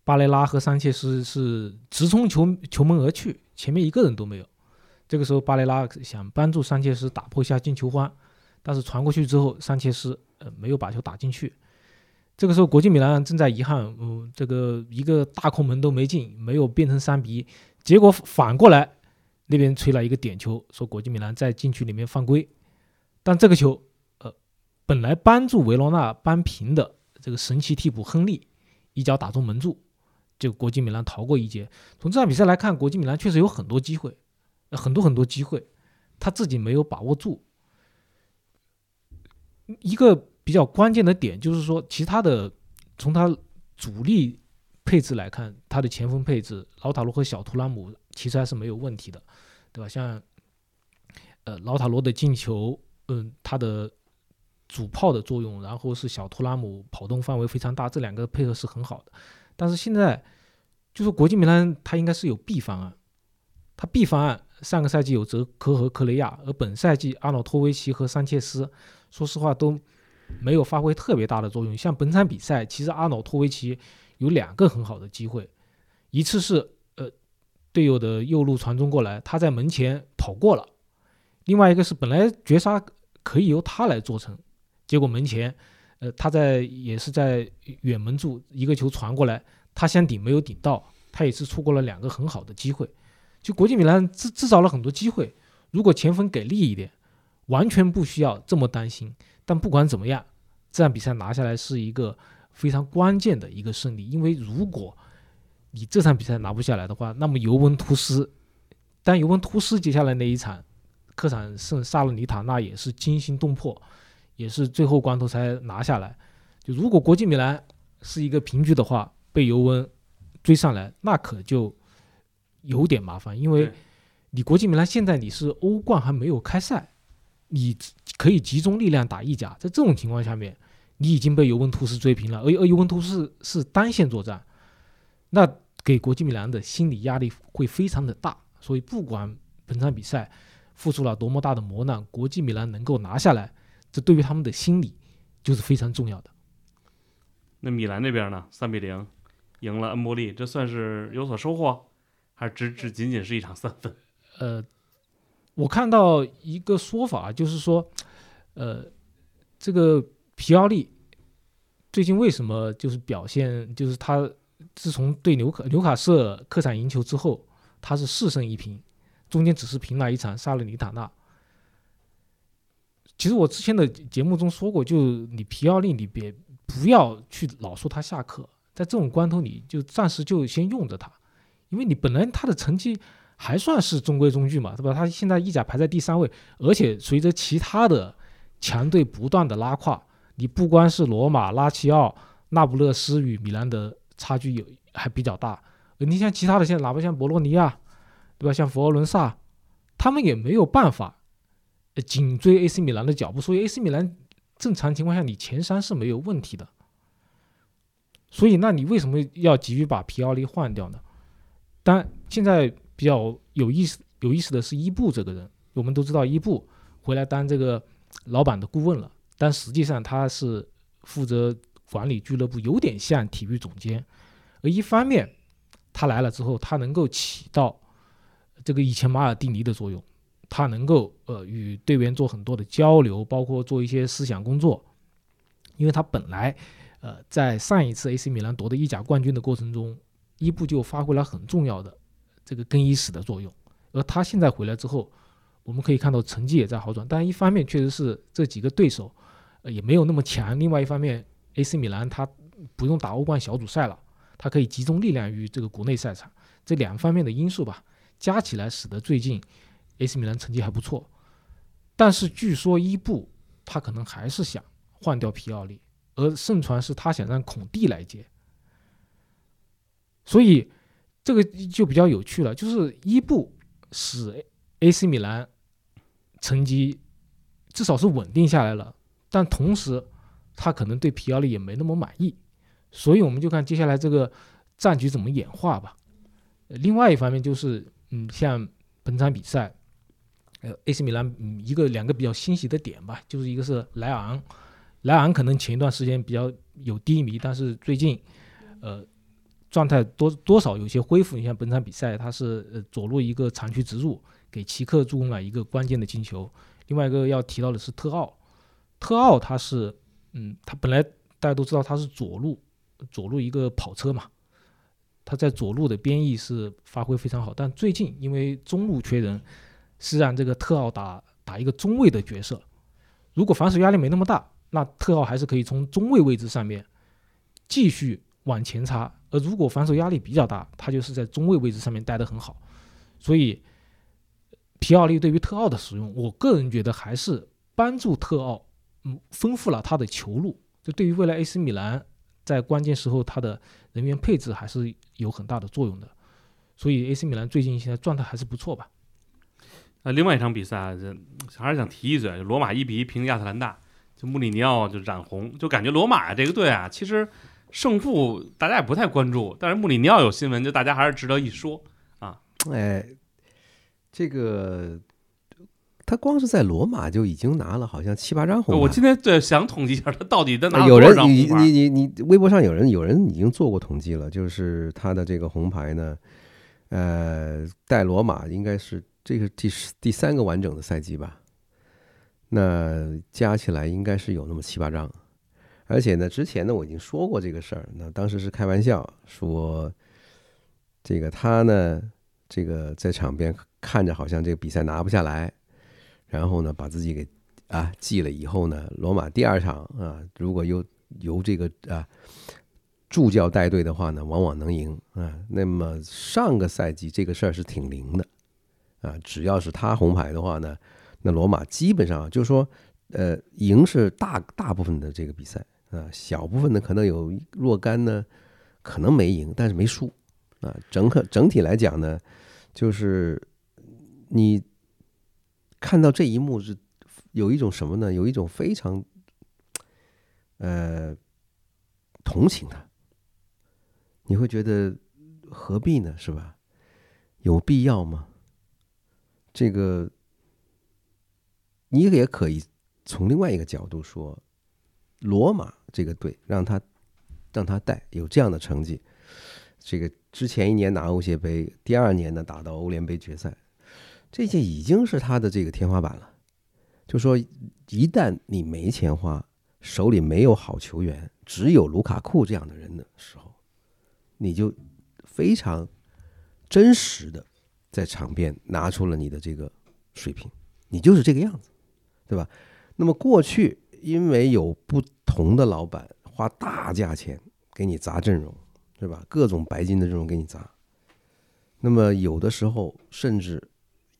Speaker 2: 巴雷拉和桑切斯是直冲球球门而去，前面一个人都没有。这个时候，巴雷拉想帮助桑切斯打破一下进球荒，但是传过去之后，桑切斯呃没有把球打进去。这个时候，国际米兰正在遗憾，嗯，这个一个大空门都没进，没有变成三比一。结果反过来，那边吹了一个点球，说国际米兰在禁区里面犯规，但这个球。本来帮助维罗纳扳平的这个神奇替补亨利，一脚打中门柱，就国际米兰逃过一劫。从这场比赛来看，国际米兰确实有很多机会，很多很多机会，他自己没有把握住。一个比较关键的点就是说，其他的从他主力配置来看，他的前锋配置，劳塔罗和小图拉姆其实还是没有问题的，对吧？像呃劳塔罗的进球，嗯，他的。主炮的作用，然后是小图拉姆跑动范围非常大，这两个配合是很好的。但是现在就是国际米兰，他应该是有 B 方案，他 B 方案上个赛季有泽科和克雷亚，而本赛季阿诺托维奇和桑切斯，说实话都没有发挥特别大的作用。像本场比赛，其实阿诺托维奇有两个很好的机会，一次是呃队友的右路传中过来，他在门前跑过了；另外一个是本来绝杀可以由他来做成，结果门前呃他在也是在远门柱一个球传过来，他先顶没有顶到，他也是错过了两个很好的机会。就国际米兰制制造了很多机会，如果前锋给力一点，完全不需要这么担心。但不管怎么样，这场比赛拿下来是一个非常关键的一个胜利，因为如果你这场比赛拿不下来的话，那么尤文图斯，但尤文图斯接下来那一场客场胜萨勒尼塔，那也是惊心动魄，也是最后关头才拿下来。就如果国际米兰是一个平局的话，被尤文追上来，那可就。有点麻烦，因为你国际米兰现在你是欧冠还没有开赛，你可以集中力量打意甲。在这种情况下面，你已经被尤文图斯追平了，而而尤文图斯是单线作战，那给国际米兰的心理压力会非常的大。所以不管本场比赛付出了多么大的磨难，国际米兰能够拿下来，这对于他们的心理就是非常重要的。
Speaker 1: 那米兰那边呢？三比零赢了恩波利，这算是有所收获？还是只只仅仅是一场三分。
Speaker 2: 呃，我看到一个说法，就是说，呃，这个皮奥利最近为什么就是表现，就是他自从对纽卡纽卡斯客场赢球之后，他是四胜一平，中间只是平了一场萨勒尼塔纳。其实我之前的节目中说过，就你皮奥利，你别不要去老说他下课，在这种关头，你就暂时就先用着他。因为你本来他的成绩还算是中规中矩嘛，对吧？他现在意甲排在第三位，而且随着其他的强队不断的拉胯，你不光是罗马、拉齐奥、那不勒斯与米兰的差距有还比较大，你像其他的像哪怕像博洛尼亚，对吧？像佛罗伦萨，他们也没有办法紧追 AC 米兰的脚步，所以 AC 米兰正常情况下你前三是没有问题的。所以那你为什么要急于把皮奥利换掉呢？但现在比较有意思、有意思的是伊布这个人，我们都知道伊布回来当这个老板的顾问了，但实际上他是负责管理俱乐部，有点像体育总监。而一方面，他来了之后，他能够起到这个以前马尔蒂尼的作用，他能够呃与队员做很多的交流，包括做一些思想工作，因为他本来呃在上一次 AC 米兰夺得意甲冠军的过程中。伊布就发挥了很重要的这个更衣室的作用，而他现在回来之后，我们可以看到成绩也在好转。但一方面确实是这几个对手，呃也没有那么强；另外一方面，AC 米兰他不用打欧冠小组赛了，他可以集中力量于这个国内赛场。这两方面的因素吧，加起来使得最近 AC 米兰成绩还不错。但是据说伊布他可能还是想换掉皮奥利，而盛传是他想让孔蒂来接。所以，这个就比较有趣了，就是伊布使 AC 米兰成绩至少是稳定下来了，但同时他可能对皮奥利也没那么满意，所以我们就看接下来这个战局怎么演化吧。另外一方面就是，嗯，像本场比赛，呃，AC 米兰嗯一个两个比较欣喜的点吧，就是一个是莱昂，莱昂可能前一段时间比较有低迷，但是最近，呃。状态多多少有些恢复，你像本场比赛，他是呃左路一个长驱直入，给奇克助攻了一个关键的进球。另外一个要提到的是特奥，特奥他是嗯，他本来大家都知道他是左路左路一个跑车嘛，他在左路的边翼是发挥非常好，但最近因为中路缺人，是让这个特奥打打一个中卫的角色。如果防守压力没那么大，那特奥还是可以从中卫位置上面继续往前插。而如果防守压力比较大，他就是在中卫位置上面待得很好，所以皮奥利对于特奥的使用，我个人觉得还是帮助特奥，嗯，丰富了他的球路。这对于未来 AC 米兰在关键时候他的人员配置还是有很大的作用的。所以 AC 米兰最近现在状态还是不错吧？
Speaker 1: 那另外一场比赛，这还是想提一嘴，罗马一比一平亚特兰大，就穆里尼奥就染红，就感觉罗马这个队啊，其实。胜负大家也不太关注，但是穆里尼奥有新闻，就大家还是值得一说啊。
Speaker 3: 哎，这个他光是在罗马就已经拿了好像七八张红牌。
Speaker 1: 我今天对想统计一下，他到底在拿了
Speaker 3: 有人你？你你你微博上有人有人已经做过统计了，就是他的这个红牌呢，呃，带罗马应该是这个第第三个完整的赛季吧，那加起来应该是有那么七八张，而且呢，之前呢我已经说过这个事儿，那当时是开玩笑说，这个他呢，这个在场边看着好像这个比赛拿不下来，然后呢把自己给啊记了以后呢，罗马第二场啊，如果由由这个啊助教带队的话呢，往往能赢啊。那么上个赛季这个事儿是挺灵的啊，只要是他红牌的话呢，那罗马基本上就是说，呃，赢是大大部分的这个比赛啊，小部分呢可能有若干呢可能没赢，但是没输啊。整个整体来讲呢，就是你看到这一幕是有一种什么呢？有一种非常呃同情他，你会觉得何必呢？是吧？有必要吗？这个你也可以从另外一个角度说，罗马这个队让他让他带有这样的成绩，这个之前一年拿欧协杯，第二年呢打到欧联杯决赛，这些已经是他的这个天花板了。就说一旦你没钱花，手里没有好球员，只有卢卡库这样的人的时候，你就非常真实的在场边拿出了你的这个水平，你就是这个样子，对吧？那么过去因为有不同的老板花大价钱给你砸阵容，对吧？各种白金的阵容给你砸，那么有的时候甚至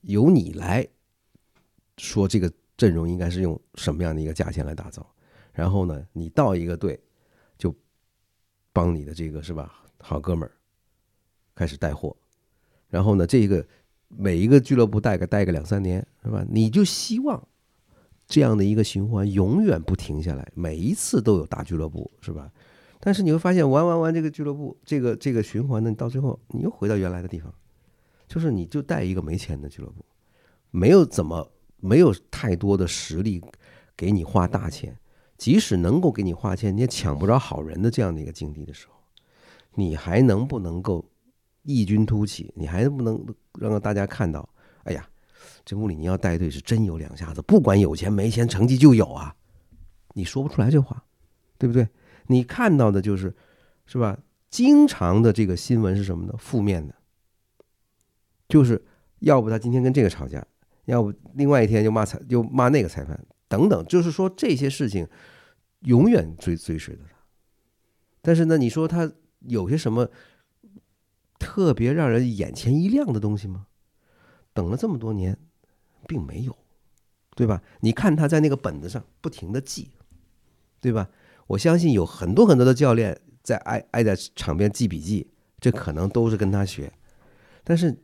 Speaker 3: 由你来说这个阵容应该是用什么样的一个价钱来打造，然后呢，你到一个队就帮你的这个是吧好哥们儿开始带货，然后呢，这个每一个俱乐部带个带个两三年是吧？你就希望这样的一个循环永远不停下来，每一次都有大俱乐部是吧？但是你会发现玩玩玩这个俱乐部这个这个循环呢，到最后你又回到原来的地方，就是你就带一个没钱的俱乐部，没有怎么没有太多的实力给你花大钱，即使能够给你花钱，你也抢不着好人的这样的一个境地的时候，你还能不能够异军突起？你还不能让大家看到？哎呀，这穆里尼奥带队是真有两下子，不管有钱没钱，成绩就有啊！你说不出来这话，对不对？你看到的就是，是吧？经常的这个新闻是什么呢？负面的，就是要不他今天跟这个吵架，要不另外一天就骂裁，就骂那个裁判，等等，就是说这些事情永远追追随着他。但是呢，你说他有些什么特别让人眼前一亮的东西吗？等了这么多年，并没有，对吧？你看他在那个本子上不停的记，对吧？我相信有很多很多的教练在爱爱在场边记笔记，这可能都是跟他学，但是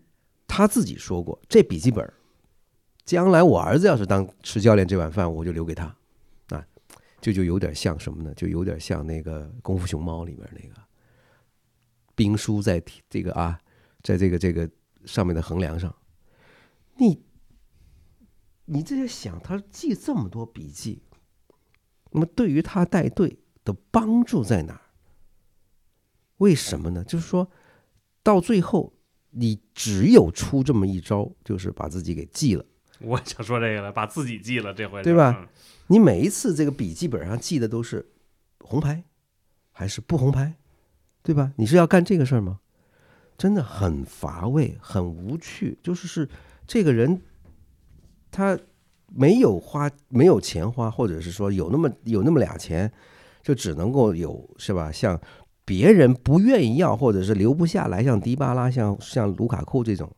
Speaker 3: 他自己说过，这笔记本将来我儿子要是当吃教练这碗饭，我就留给他，啊，这就有点像什么呢？就有点像那个《功夫熊猫》里面那个兵书在这个啊，在这个这个上面的横梁上，你你这在想，他记这么多笔记，那么对于他带队的帮助在哪儿？为什么呢？就是说到最后，你只有出这么一招，就是把自己给记了。
Speaker 1: 我想说这个了，把自己记了，这回
Speaker 3: 对吧？
Speaker 1: 嗯
Speaker 3: 你每一次这个笔记本上记的都是红牌还是不红牌，对吧？你是要干这个事儿吗？真的很乏味，很无趣。就是是这个人，他没有花，没有钱花，或者是说有那么有那么俩钱，就只能够有是吧？像别人不愿意要，或者是留不下来，像迪巴拉、像像卢卡库这种，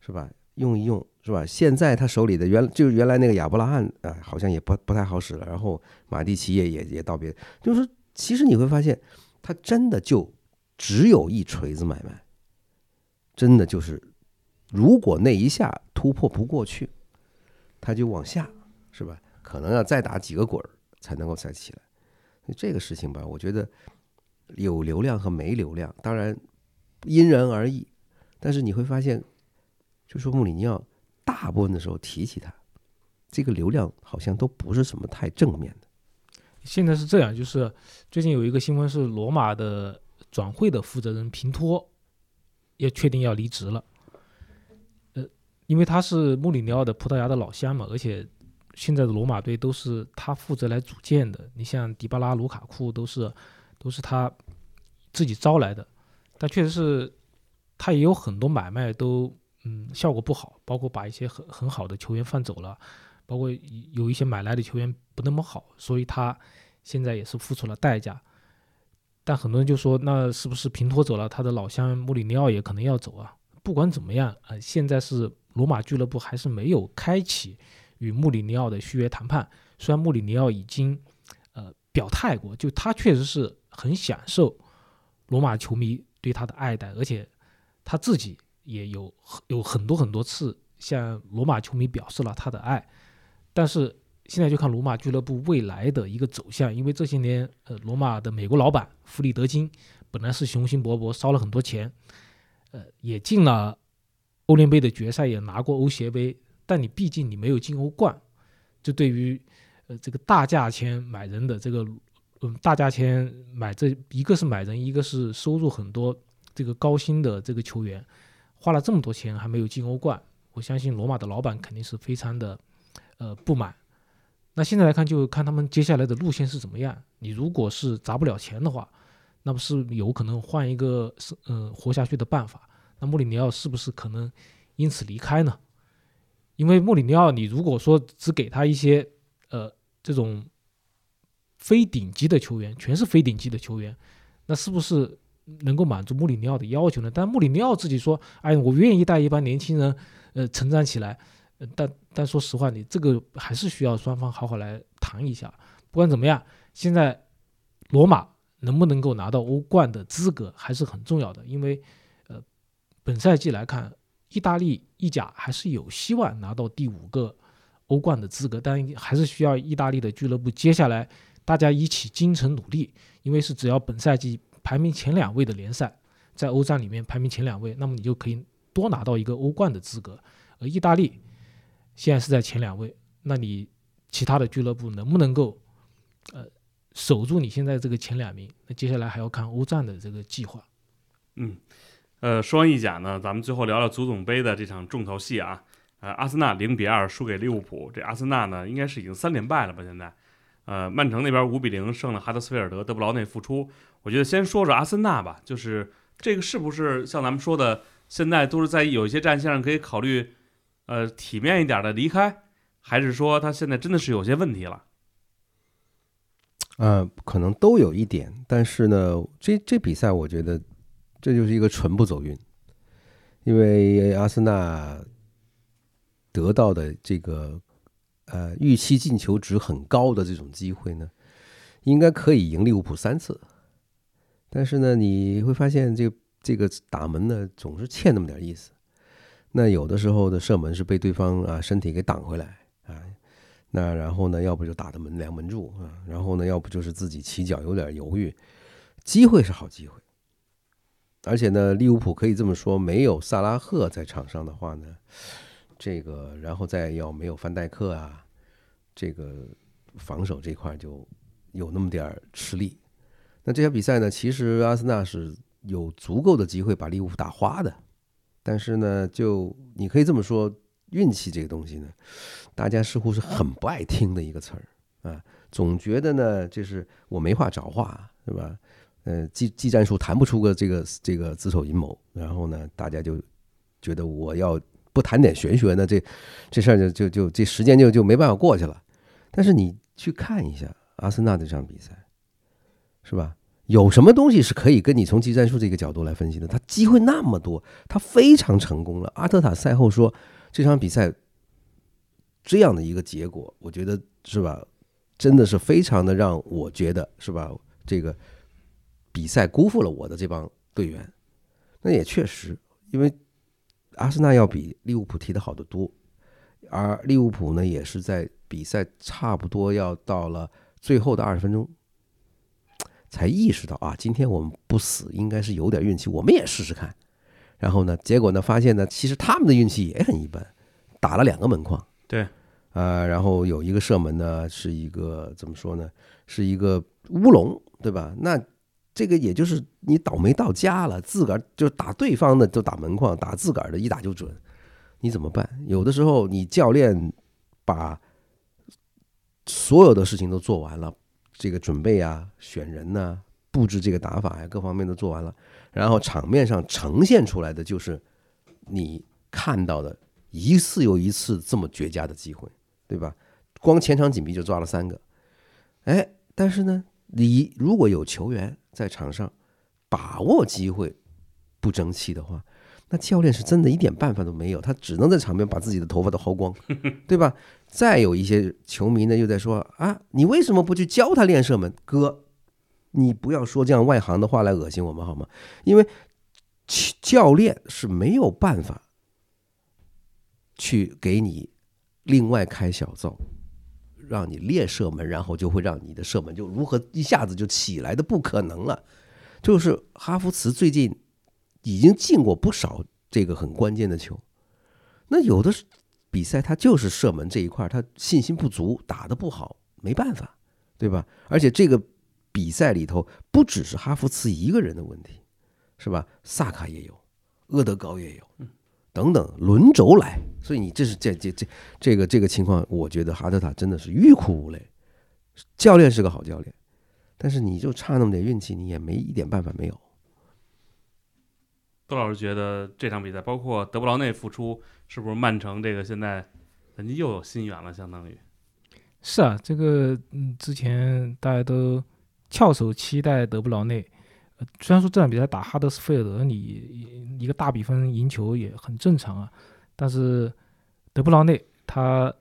Speaker 3: 是吧？用一用是吧？现在他手里的原就是原来那个亚伯拉罕啊、好像也不不太好使了。然后马蒂奇也也也道别，就是其实你会发现，他真的就只有一锤子买卖，真的就是，如果那一下突破不过去，他就往下，是吧？可能要再打几个滚儿才能够再起来。这个事情吧，我觉得有流量和没流量，当然因人而异。但是你会发现，就说穆里尼奥大部分的时候提起他，这个流量好像都不是什么太正面的。
Speaker 2: 现在是这样，就是最近有一个新闻是罗马的转会的负责人平托要确定要离职了。呃，因为他是穆里尼奥的葡萄牙的老乡嘛，而且现在的罗马队都是他负责来组建的。你像迪巴拉、卢卡库都是都是他自己招来的，但确实是他也有很多买卖都嗯效果不好，包括把一些很很好的球员放走了。包括有一些买来的球员不那么好，所以他现在也是付出了代价。但很多人就说，那是不是平托走了，他的老乡穆里尼奥也可能要走啊？不管怎么样啊，现在是罗马俱乐部还是没有开启与穆里尼奥的续约谈判。虽然穆里尼奥已经呃表态过，就他确实是很享受罗马球迷对他的爱戴，而且他自己也有有很多很多次向罗马球迷表示了他的爱。但是现在就看罗马俱乐部未来的一个走向，因为这些年，呃，罗马的美国老板弗里德金本来是雄心勃勃，烧了很多钱，呃，也进了欧联杯的决赛，也拿过欧协杯，但你毕竟你没有进欧冠，这对于呃这个大价钱买人的这个，嗯，大价钱买这一个是买人，一个是收入很多这个高薪的这个球员，花了这么多钱还没有进欧冠，我相信罗马的老板肯定是非常的。呃，不满。那现在来看，就看他们接下来的路线是怎么样。你如果是砸不了钱的话，那不是有可能换一个是呃活下去的办法？那穆里尼奥是不是可能因此离开呢？因为穆里尼奥，你如果说只给他一些呃这种非顶级的球员，全是非顶级的球员，那是不是能够满足穆里尼奥的要求呢？但穆里尼奥自己说：“哎，我愿意带一帮年轻人呃成长起来。”但但说实话，你这个还是需要双方好好来谈一下。不管怎么样，现在罗马能不能够拿到欧冠的资格还是很重要的。因为，呃，本赛季来看，意大利意甲还是有希望拿到第五个欧冠的资格，但还是需要意大利的俱乐部接下来大家一起精诚努力。因为是只要本赛季排名前两位的联赛，在欧战里面排名前两位，那么你就可以多拿到一个欧冠的资格。而意大利。现在是在前两位，那你其他的俱乐部能不能够，呃，守住你现在这个前两名？那接下来还要看欧战的这个计划。
Speaker 1: 嗯，呃，说完意甲呢，咱们最后聊聊足总杯的这场重头戏啊。呃，阿森纳零比二输给利物浦，这阿森纳呢应该是已经三连败了吧？现在，呃，曼城那边五比零胜了哈德斯菲尔德，德布劳内复出。我觉得先说说阿森纳吧，就是这个是不是像咱们说的，现在都是在有一些战线上可以考虑。呃，体面一点的离开，还是说他现在真的是有些问题了？
Speaker 3: 呃，可能都有一点，但是呢，这这比赛我觉得这就是一个纯不走运，因为阿森纳得到的这个呃预期进球值很高的这种机会呢，应该可以赢利物浦三次，但是呢，你会发现这个这个打门呢总是欠那么点意思。那有的时候的射门是被对方啊身体给挡回来啊，那然后呢，要不就打的门梁门柱啊，然后呢，要不就是自己起脚有点犹豫，机会是好机会，而且呢，利物浦可以这么说，没有萨拉赫在场上的话呢，这个然后再要没有范戴克啊，这个防守这块就有那么点吃力。那这场比赛呢，其实阿森纳是有足够的机会把利物浦打花的。但是呢，就你可以这么说，运气这个东西呢，大家似乎是很不爱听的一个词儿啊，总觉得呢，就是我没话找话，是吧？呃，技技战术谈不出个这个这个子丑寅卯，然后呢，大家就觉得我要不谈点玄学呢，这这事儿就就就这时间就就没办法过去了。但是你去看一下阿森纳这场比赛，是吧？有什么东西是可以跟你从技战术这个角度来分析的？他机会那么多，他非常成功了。阿特塔赛后说，这场比赛这样的一个结果，我觉得是吧，真的是非常的让我觉得是吧，这个比赛辜负了我的这帮队员。那也确实，因为阿森纳要比利物浦踢得好得多，而利物浦呢，也是在比赛差不多要到了最后的二十分钟。才意识到啊，今天我们不死应该是有点运气，我们也试试看。然后呢，结果呢发现呢，其实他们的运气也很一般，打了两个门框。
Speaker 1: 对，
Speaker 3: 呃，然后有一个射门呢，是一个怎么说呢？是一个乌龙，对吧？那这个也就是你倒霉到家了，自个儿就打对方的就打门框，打自个儿的一打就准，你怎么办？有的时候你教练把所有的事情都做完了，这个准备啊、选人呐、布置这个打法呀，各方面都做完了，然后场面上呈现出来的就是你看到的一次又一次这么绝佳的机会，对吧？光前场紧逼就抓了三个，哎，但是呢，你如果有球员在场上把握机会不争气的话，那教练是真的一点办法都没有，他只能在场边把自己的头发都薅光，对吧？再有一些球迷呢，又在说啊，你为什么不去教他练射门？哥，你不要说这样外行的话来恶心我们好吗？因为教练是没有办法去给你另外开小灶，让你练射门，然后就会让你的射门就如何一下子就起来的，不可能了。就是哈弗茨最近已经进过不少这个很关键的球，那有的比赛他就是射门这一块他信心不足，打得不好，没办法，对吧？而且这个比赛里头不只是哈弗茨一个人的问题，是吧？萨卡也有，厄德高也有，等等轮轴来，所以你这是这这这这个这个情况，我觉得哈德塔真的是欲哭无泪。教练是个好教练，但是你就差那么点运气，你也没一点办法没有。
Speaker 1: 杜老师觉得这场比赛，包括德布劳内复出，是不是曼城这个现在人家又有新援了？相当于
Speaker 2: 是啊，这个嗯，之前大家都翘首期待德布劳内。呃虽然说这场比赛打哈德斯菲尔德，你一个大比分赢球也很正常啊，但是德布劳内他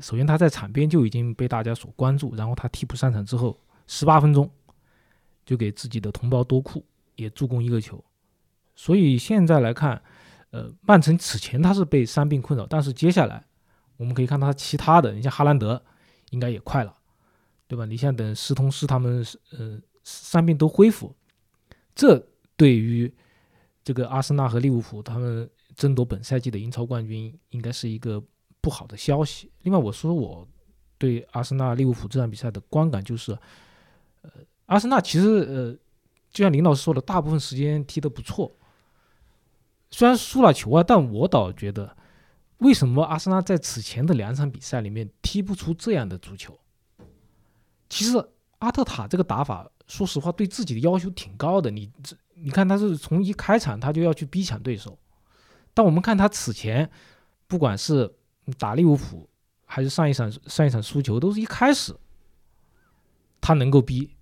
Speaker 2: 首先他在场边就已经被大家所关注，然后他替补上场之后，十八分钟就给自己的同胞多库也助攻一个球，所以现在来看，呃，曼城此前他是被伤病困扰，但是接下来我们可以看到他其他的，你像哈兰德应该也快了，对吧？你像等斯通斯他们呃伤病都恢复，这对于这个阿森纳和利物浦他们争夺本赛季的英超冠军，应该是一个不好的消息。另外，我说我对阿森纳利物浦这场比赛的观感就是，呃，阿森纳其实呃，就像林老师说的，大部分时间踢得不错，虽然输了球啊，但我倒觉得，为什么阿森纳在此前的两场比赛里面踢不出这样的足球？其实阿特塔这个打法，说实话对自己的要求挺高的。你这你看他是从一开场他就要去逼抢对手，但我们看他此前，不管是打利物浦还是上一场上一场输球，都是一开始他能够逼，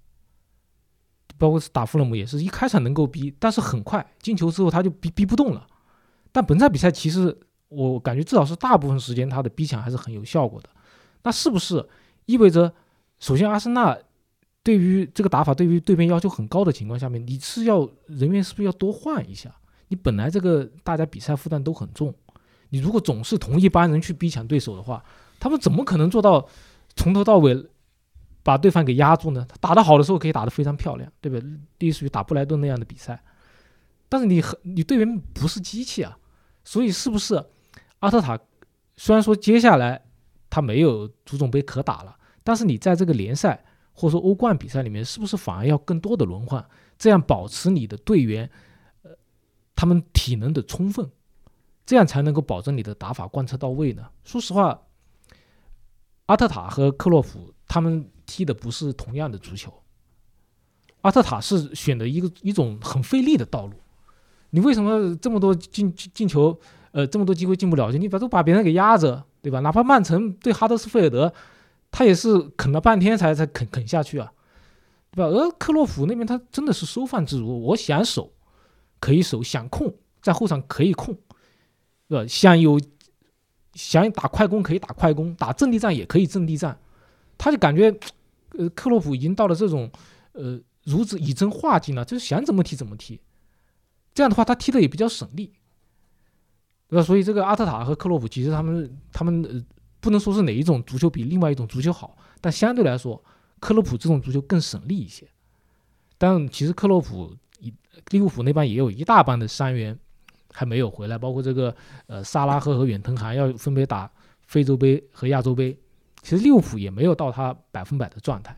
Speaker 2: 包括是打富勒姆也是一开场能够逼，但是很快进球之后他就逼逼不动了。但本场比赛其实我感觉至少是大部分时间他的逼抢还是很有效果的。那是不是意味着，首先阿森纳对于这个打法对于对面要求很高的情况下面，你是要人员是不是要多换一下？你本来这个大家比赛负担都很重，你如果总是同一班人去逼抢对手的话，他们怎么可能做到从头到尾把对方给压住呢？他打得好的时候可以打得非常漂亮，对不对？类似于打布莱顿那样的比赛，但是你和你队员不是机器啊，所以是不是阿特塔虽然说接下来他没有足总杯可打了，但是你在这个联赛或者说欧冠比赛里面，是不是反而要更多的轮换，这样保持你的队员呃他们体能的充分，这样才能够保证你的打法贯彻到位呢？说实话，阿特塔和克洛普他们踢的不是同样的足球。阿特塔是选的一个一种很费力的道路，你为什么这么多进进球，呃，这么多机会进不了？你把都把别人给压着，对吧？哪怕曼城对哈德斯菲尔德，他也是啃了半天才才啃啃下去啊，对吧？而克洛普那边他真的是收放自如，我想守可以守，想控在后场可以控，对吧？想有想打快攻可以打快攻，打阵地战也可以阵地战，他就感觉，呃，克洛普已经到了这种，呃。孺子以真化境了，就是想怎么踢怎么踢，这样的话他踢的也比较省力，对吧？所以这个阿特塔和克洛普其实他们他们呃不能说是哪一种足球比另外一种足球好，但相对来说，克洛普这种足球更省力一些。但其实克洛普利物浦那边也有一大帮的伤员，还没有回来，包括这个呃萨拉赫和远藤航要分别打非洲杯和亚洲杯，其实利物浦也没有到他百分百的状态。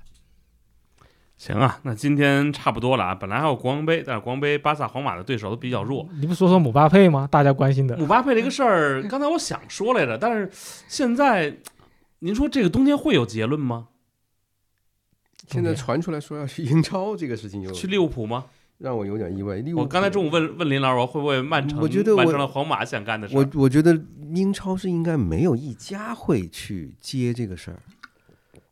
Speaker 1: 行啊，那今天差不多了啊。本来还有国王杯，但是国王杯巴萨、皇马的对手都比较弱。
Speaker 2: 你不说说姆巴佩吗？大家关心的。
Speaker 1: 姆巴佩这个事儿，刚才我想说来着，但是现在您说这个冬天会有结论吗？
Speaker 3: 现在传出来说要去英超，这个事情有
Speaker 1: 去利物浦吗？
Speaker 3: 让我有点意外。利物
Speaker 1: 我刚才中午问问林老师，会不会曼城？
Speaker 3: 我觉得
Speaker 1: 完成了皇马想干的事。
Speaker 3: 我我觉得英超是应该没有一家会去接这个事儿，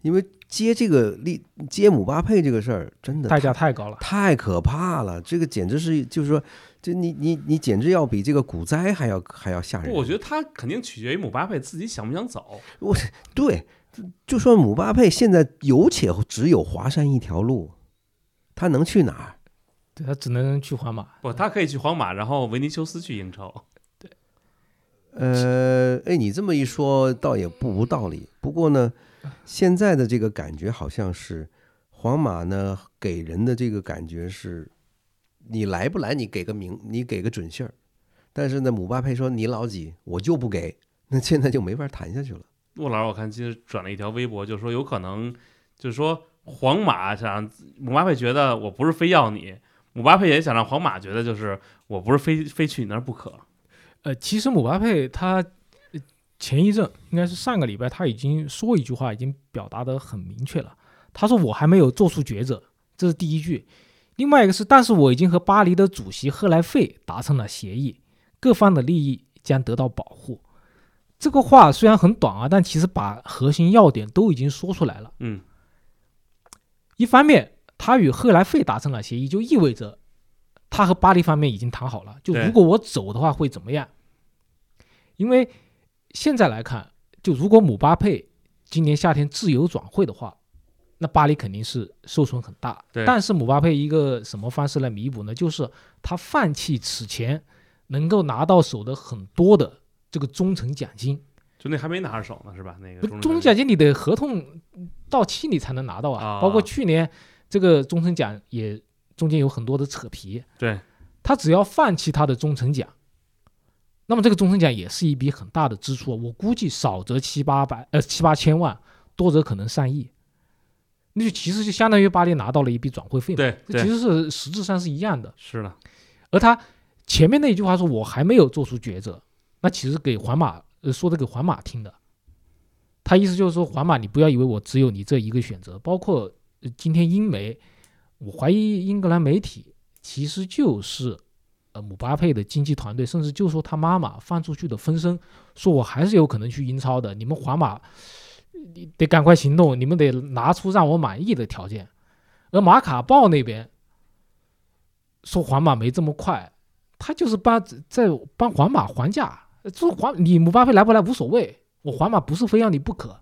Speaker 3: 因为接这个利接姆巴佩这个事儿真的
Speaker 2: 代价太高了，
Speaker 3: 太可怕了。这个简直是就是说，这你你你简直要比这个股灾还要还要吓人。
Speaker 1: 我觉得他肯定取决于姆巴佩自己想不想走。
Speaker 3: 我对。就说姆巴佩现在有且只有华山一条路，他能去哪儿？
Speaker 2: 对他只能去皇马。
Speaker 1: 不，他可以去皇马，然后维尼修斯去英超。
Speaker 2: 对，
Speaker 3: 呃，哎，你这么一说，倒也不无道理。不过呢，现在的这个感觉好像是皇马呢给人的这个感觉是，你来不来，你给个名，你给个准信儿。但是呢，姆巴佩说你老几，我就不给，那现在就没法谈下去了。
Speaker 1: 骆老师，我看其实转了一条微博，就是说有可能，就是说皇马想姆巴佩觉得我不是非要你，姆巴佩也想让皇马觉得就是我不是非非去你那儿不可。
Speaker 2: 呃，其实姆巴佩他前一阵应该是上个礼拜他已经说一句话，已经表达的很明确了。他说我还没有做出抉择，这是第一句。另外一个是，但是我已经和巴黎的主席赫莱费达成了协议，各方的利益将得到保护。这个话虽然很短啊，但其实把核心要点都已经说出来了。
Speaker 1: 嗯，
Speaker 2: 一方面，他与赫莱费达成了协议，就意味着他和巴黎方面已经谈好了，就如果我走的话会怎么样？因为现在来看，就如果姆巴佩今年夏天自由转会的话，那巴黎肯定是受损很大。但是姆巴佩一个什么方式来弥补呢？就是他放弃此前能够拿到手的很多的。这个忠诚奖金，
Speaker 1: 就那还没拿着手呢，是吧？那个
Speaker 2: 中层奖金你的合同到期你才能拿到啊。包括去年这个中层奖也中间有很多的扯皮。
Speaker 1: 对，
Speaker 2: 他只要放弃他的中层奖，那么这个中层奖也是一笔很大的支出，我估计少则七八百呃七八千万，多则可能上亿。那就其实就相当于巴黎拿到了一笔转会费嘛。
Speaker 1: 对，
Speaker 2: 这其实是实质上是一样的。
Speaker 1: 是的。
Speaker 2: 而他前面那一句话说，我还没有做出抉择。那其实给皇马呃说的给皇马听的，他意思就是说皇马你不要以为我只有你这一个选择，包括今天英媒，我怀疑英格兰媒体其实就是呃姆巴佩的经纪团队，甚至就说他妈妈放出去的风声，说我还是有可能去英超的，你们皇马你得赶快行动，你们得拿出让我满意的条件，而马卡报那边说皇马没这么快，他就是帮在帮皇马还价。这皇你姆巴佩来不来无所谓，我皇马不是非要你不可。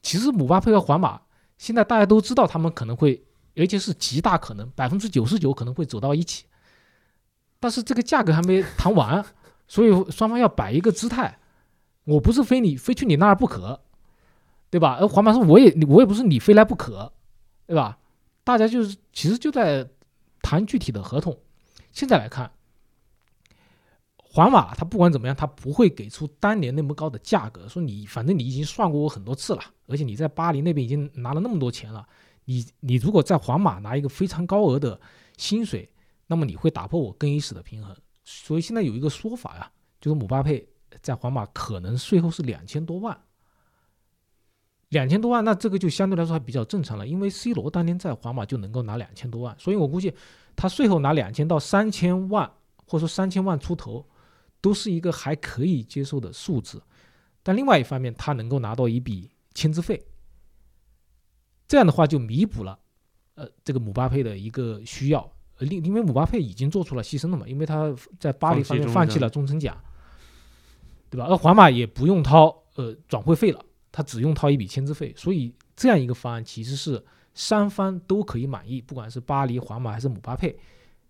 Speaker 2: 其实姆巴佩和皇马现在大家都知道，他们可能会，而且是极大可能，百分之九十九可能会走到一起。但是这个价格还没谈完，所以双方要摆一个姿态，我不是非你非去你那儿不可，对吧？而皇马说我也我也不是你非来不可，对吧？大家就是其实就在谈具体的合同。现在来看。皇马他不管怎么样，他不会给出当年那么高的价格。说你反正你已经算过我很多次了，而且你在巴黎那边已经拿了那么多钱了，你你如果在皇马拿一个非常高额的薪水，那么你会打破我更衣室的平衡。所以现在有一个说法呀，就是姆巴佩在皇马可能税后是两千多万，两千多万，那这个就相对来说还比较正常了，因为 C 罗当年在皇马就能够拿两千多万，所以我估计他税后拿两千到三千万，或者说三千万出头。都是一个还可以接受的数字，但另外一方面，他能够拿到一笔签字费，这样的话就弥补了，呃，这个姆巴佩的一个需要。呃，因因为姆巴佩已经做出了牺牲了嘛，因为他在巴黎方面放弃了中层奖，对吧？而皇马也不用掏呃转会费了，他只用掏一笔签字费，所以这样一个方案其实是三方都可以满意，不管是巴黎、皇马还是姆巴佩。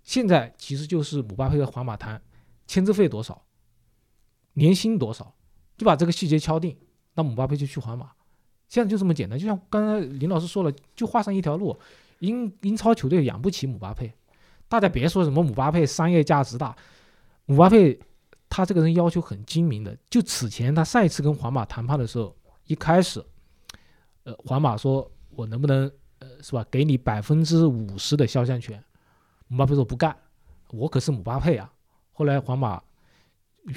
Speaker 2: 现在其实就是姆巴佩和皇马谈。签字费多少？年薪多少？就把这个细节敲定，那姆巴佩就去皇马。现在就这么简单，就像刚才林老师说了，就画上一条路。英英超球队养不起姆巴佩，大家别说什么姆巴佩商业价值大，姆巴佩他这个人要求很精明的，就此前他上一次跟皇马谈判的时候，一开始，呃，皇马说我能不能呃是吧，给你百分之五十的肖像权，姆巴佩说不干，我可是姆巴佩啊。后来皇马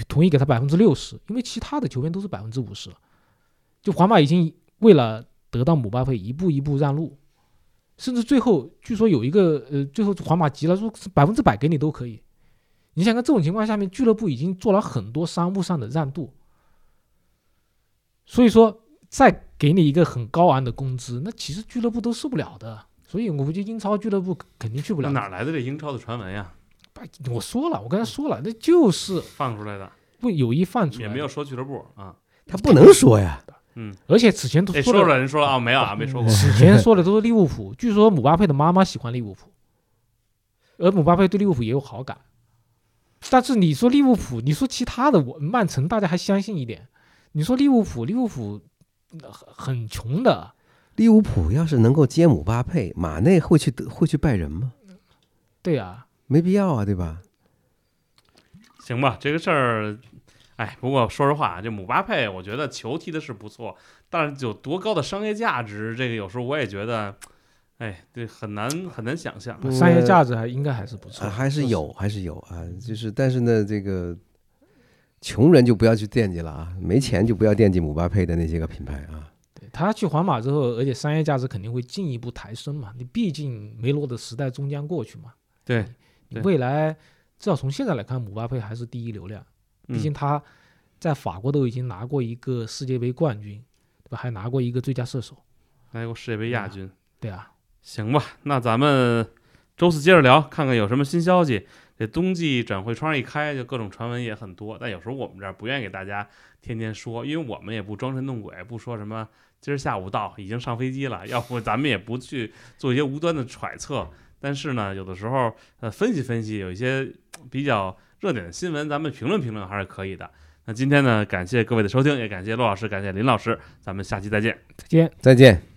Speaker 2: 同意给他百分之六十，因为其他的球员都是百分之五十，就皇马已经为了得到姆巴佩一步一步让路，甚至最后据说有一个呃，最后皇马急了，说百分之百给你都可以。你想看这种情况下面，俱乐部已经做了很多商务上的让渡，所以说再给你一个很高昂的工资，那其实俱乐部都受不了的。所以我估计英超俱乐部肯定去不了。
Speaker 1: 哪来的这英超的传闻呀？
Speaker 2: 我说了，我刚才说了，那就是
Speaker 1: 放出来的，
Speaker 2: 不有意放出来，
Speaker 1: 也没有说俱乐部啊。
Speaker 3: 他不能说呀。
Speaker 1: 嗯，
Speaker 2: 而且此前都
Speaker 1: 说
Speaker 2: 了，
Speaker 1: 人说了啊，没有啊，没说过。
Speaker 2: 此前说的都是利物浦，据说姆巴佩的妈妈喜欢利物浦，而姆巴佩对利物浦也有好感。但是你说利物浦，你说其他的，我曼城大家还相信一点。你说利物浦，利物浦很穷的。
Speaker 3: 利物浦要是能够接姆巴佩，马内会去会去拜仁吗？
Speaker 2: 对呀，
Speaker 3: 没必要啊，对吧？
Speaker 1: 行吧，这个事儿，哎，不过说实话，这姆巴佩，我觉得球踢的是不错，但是有多高的商业价值，这个有时候我也觉得。哎，对，很难很难想象，
Speaker 2: 商业价值还应该还是不错，
Speaker 3: 还是有，还是有啊。就是，但是呢，这个穷人就不要去惦记了啊，没钱就不要惦记姆巴佩的那些个品牌啊。
Speaker 2: 他去皇马之后，而且商业价值肯定会进一步抬升嘛。你毕竟梅罗的时代终将过去嘛。
Speaker 1: 对，
Speaker 2: 你未来至少从现在来看，姆巴佩还是第一流量。毕竟他在法国都已经拿过一个世界杯冠军，对吧？还拿过一个最佳射手，
Speaker 1: 拿过世界杯亚军。
Speaker 2: 对啊。
Speaker 1: 行吧，那咱们周四接着聊，看看有什么新消息。这冬季转会窗一开，就各种传闻也很多。但有时候我们这儿不愿意给大家天天说，因为我们也不装神弄鬼，不说什么今儿下午到，已经上飞机了。要不咱们也不去做一些无端的揣测。但是呢，有的时候呃分析分析，有一些比较热点的新闻，咱们评论评论还是可以的。那今天呢，感谢各位的收听，也感谢骆老师，感谢林老师，咱们下期再见，
Speaker 2: 再见，
Speaker 3: 再见。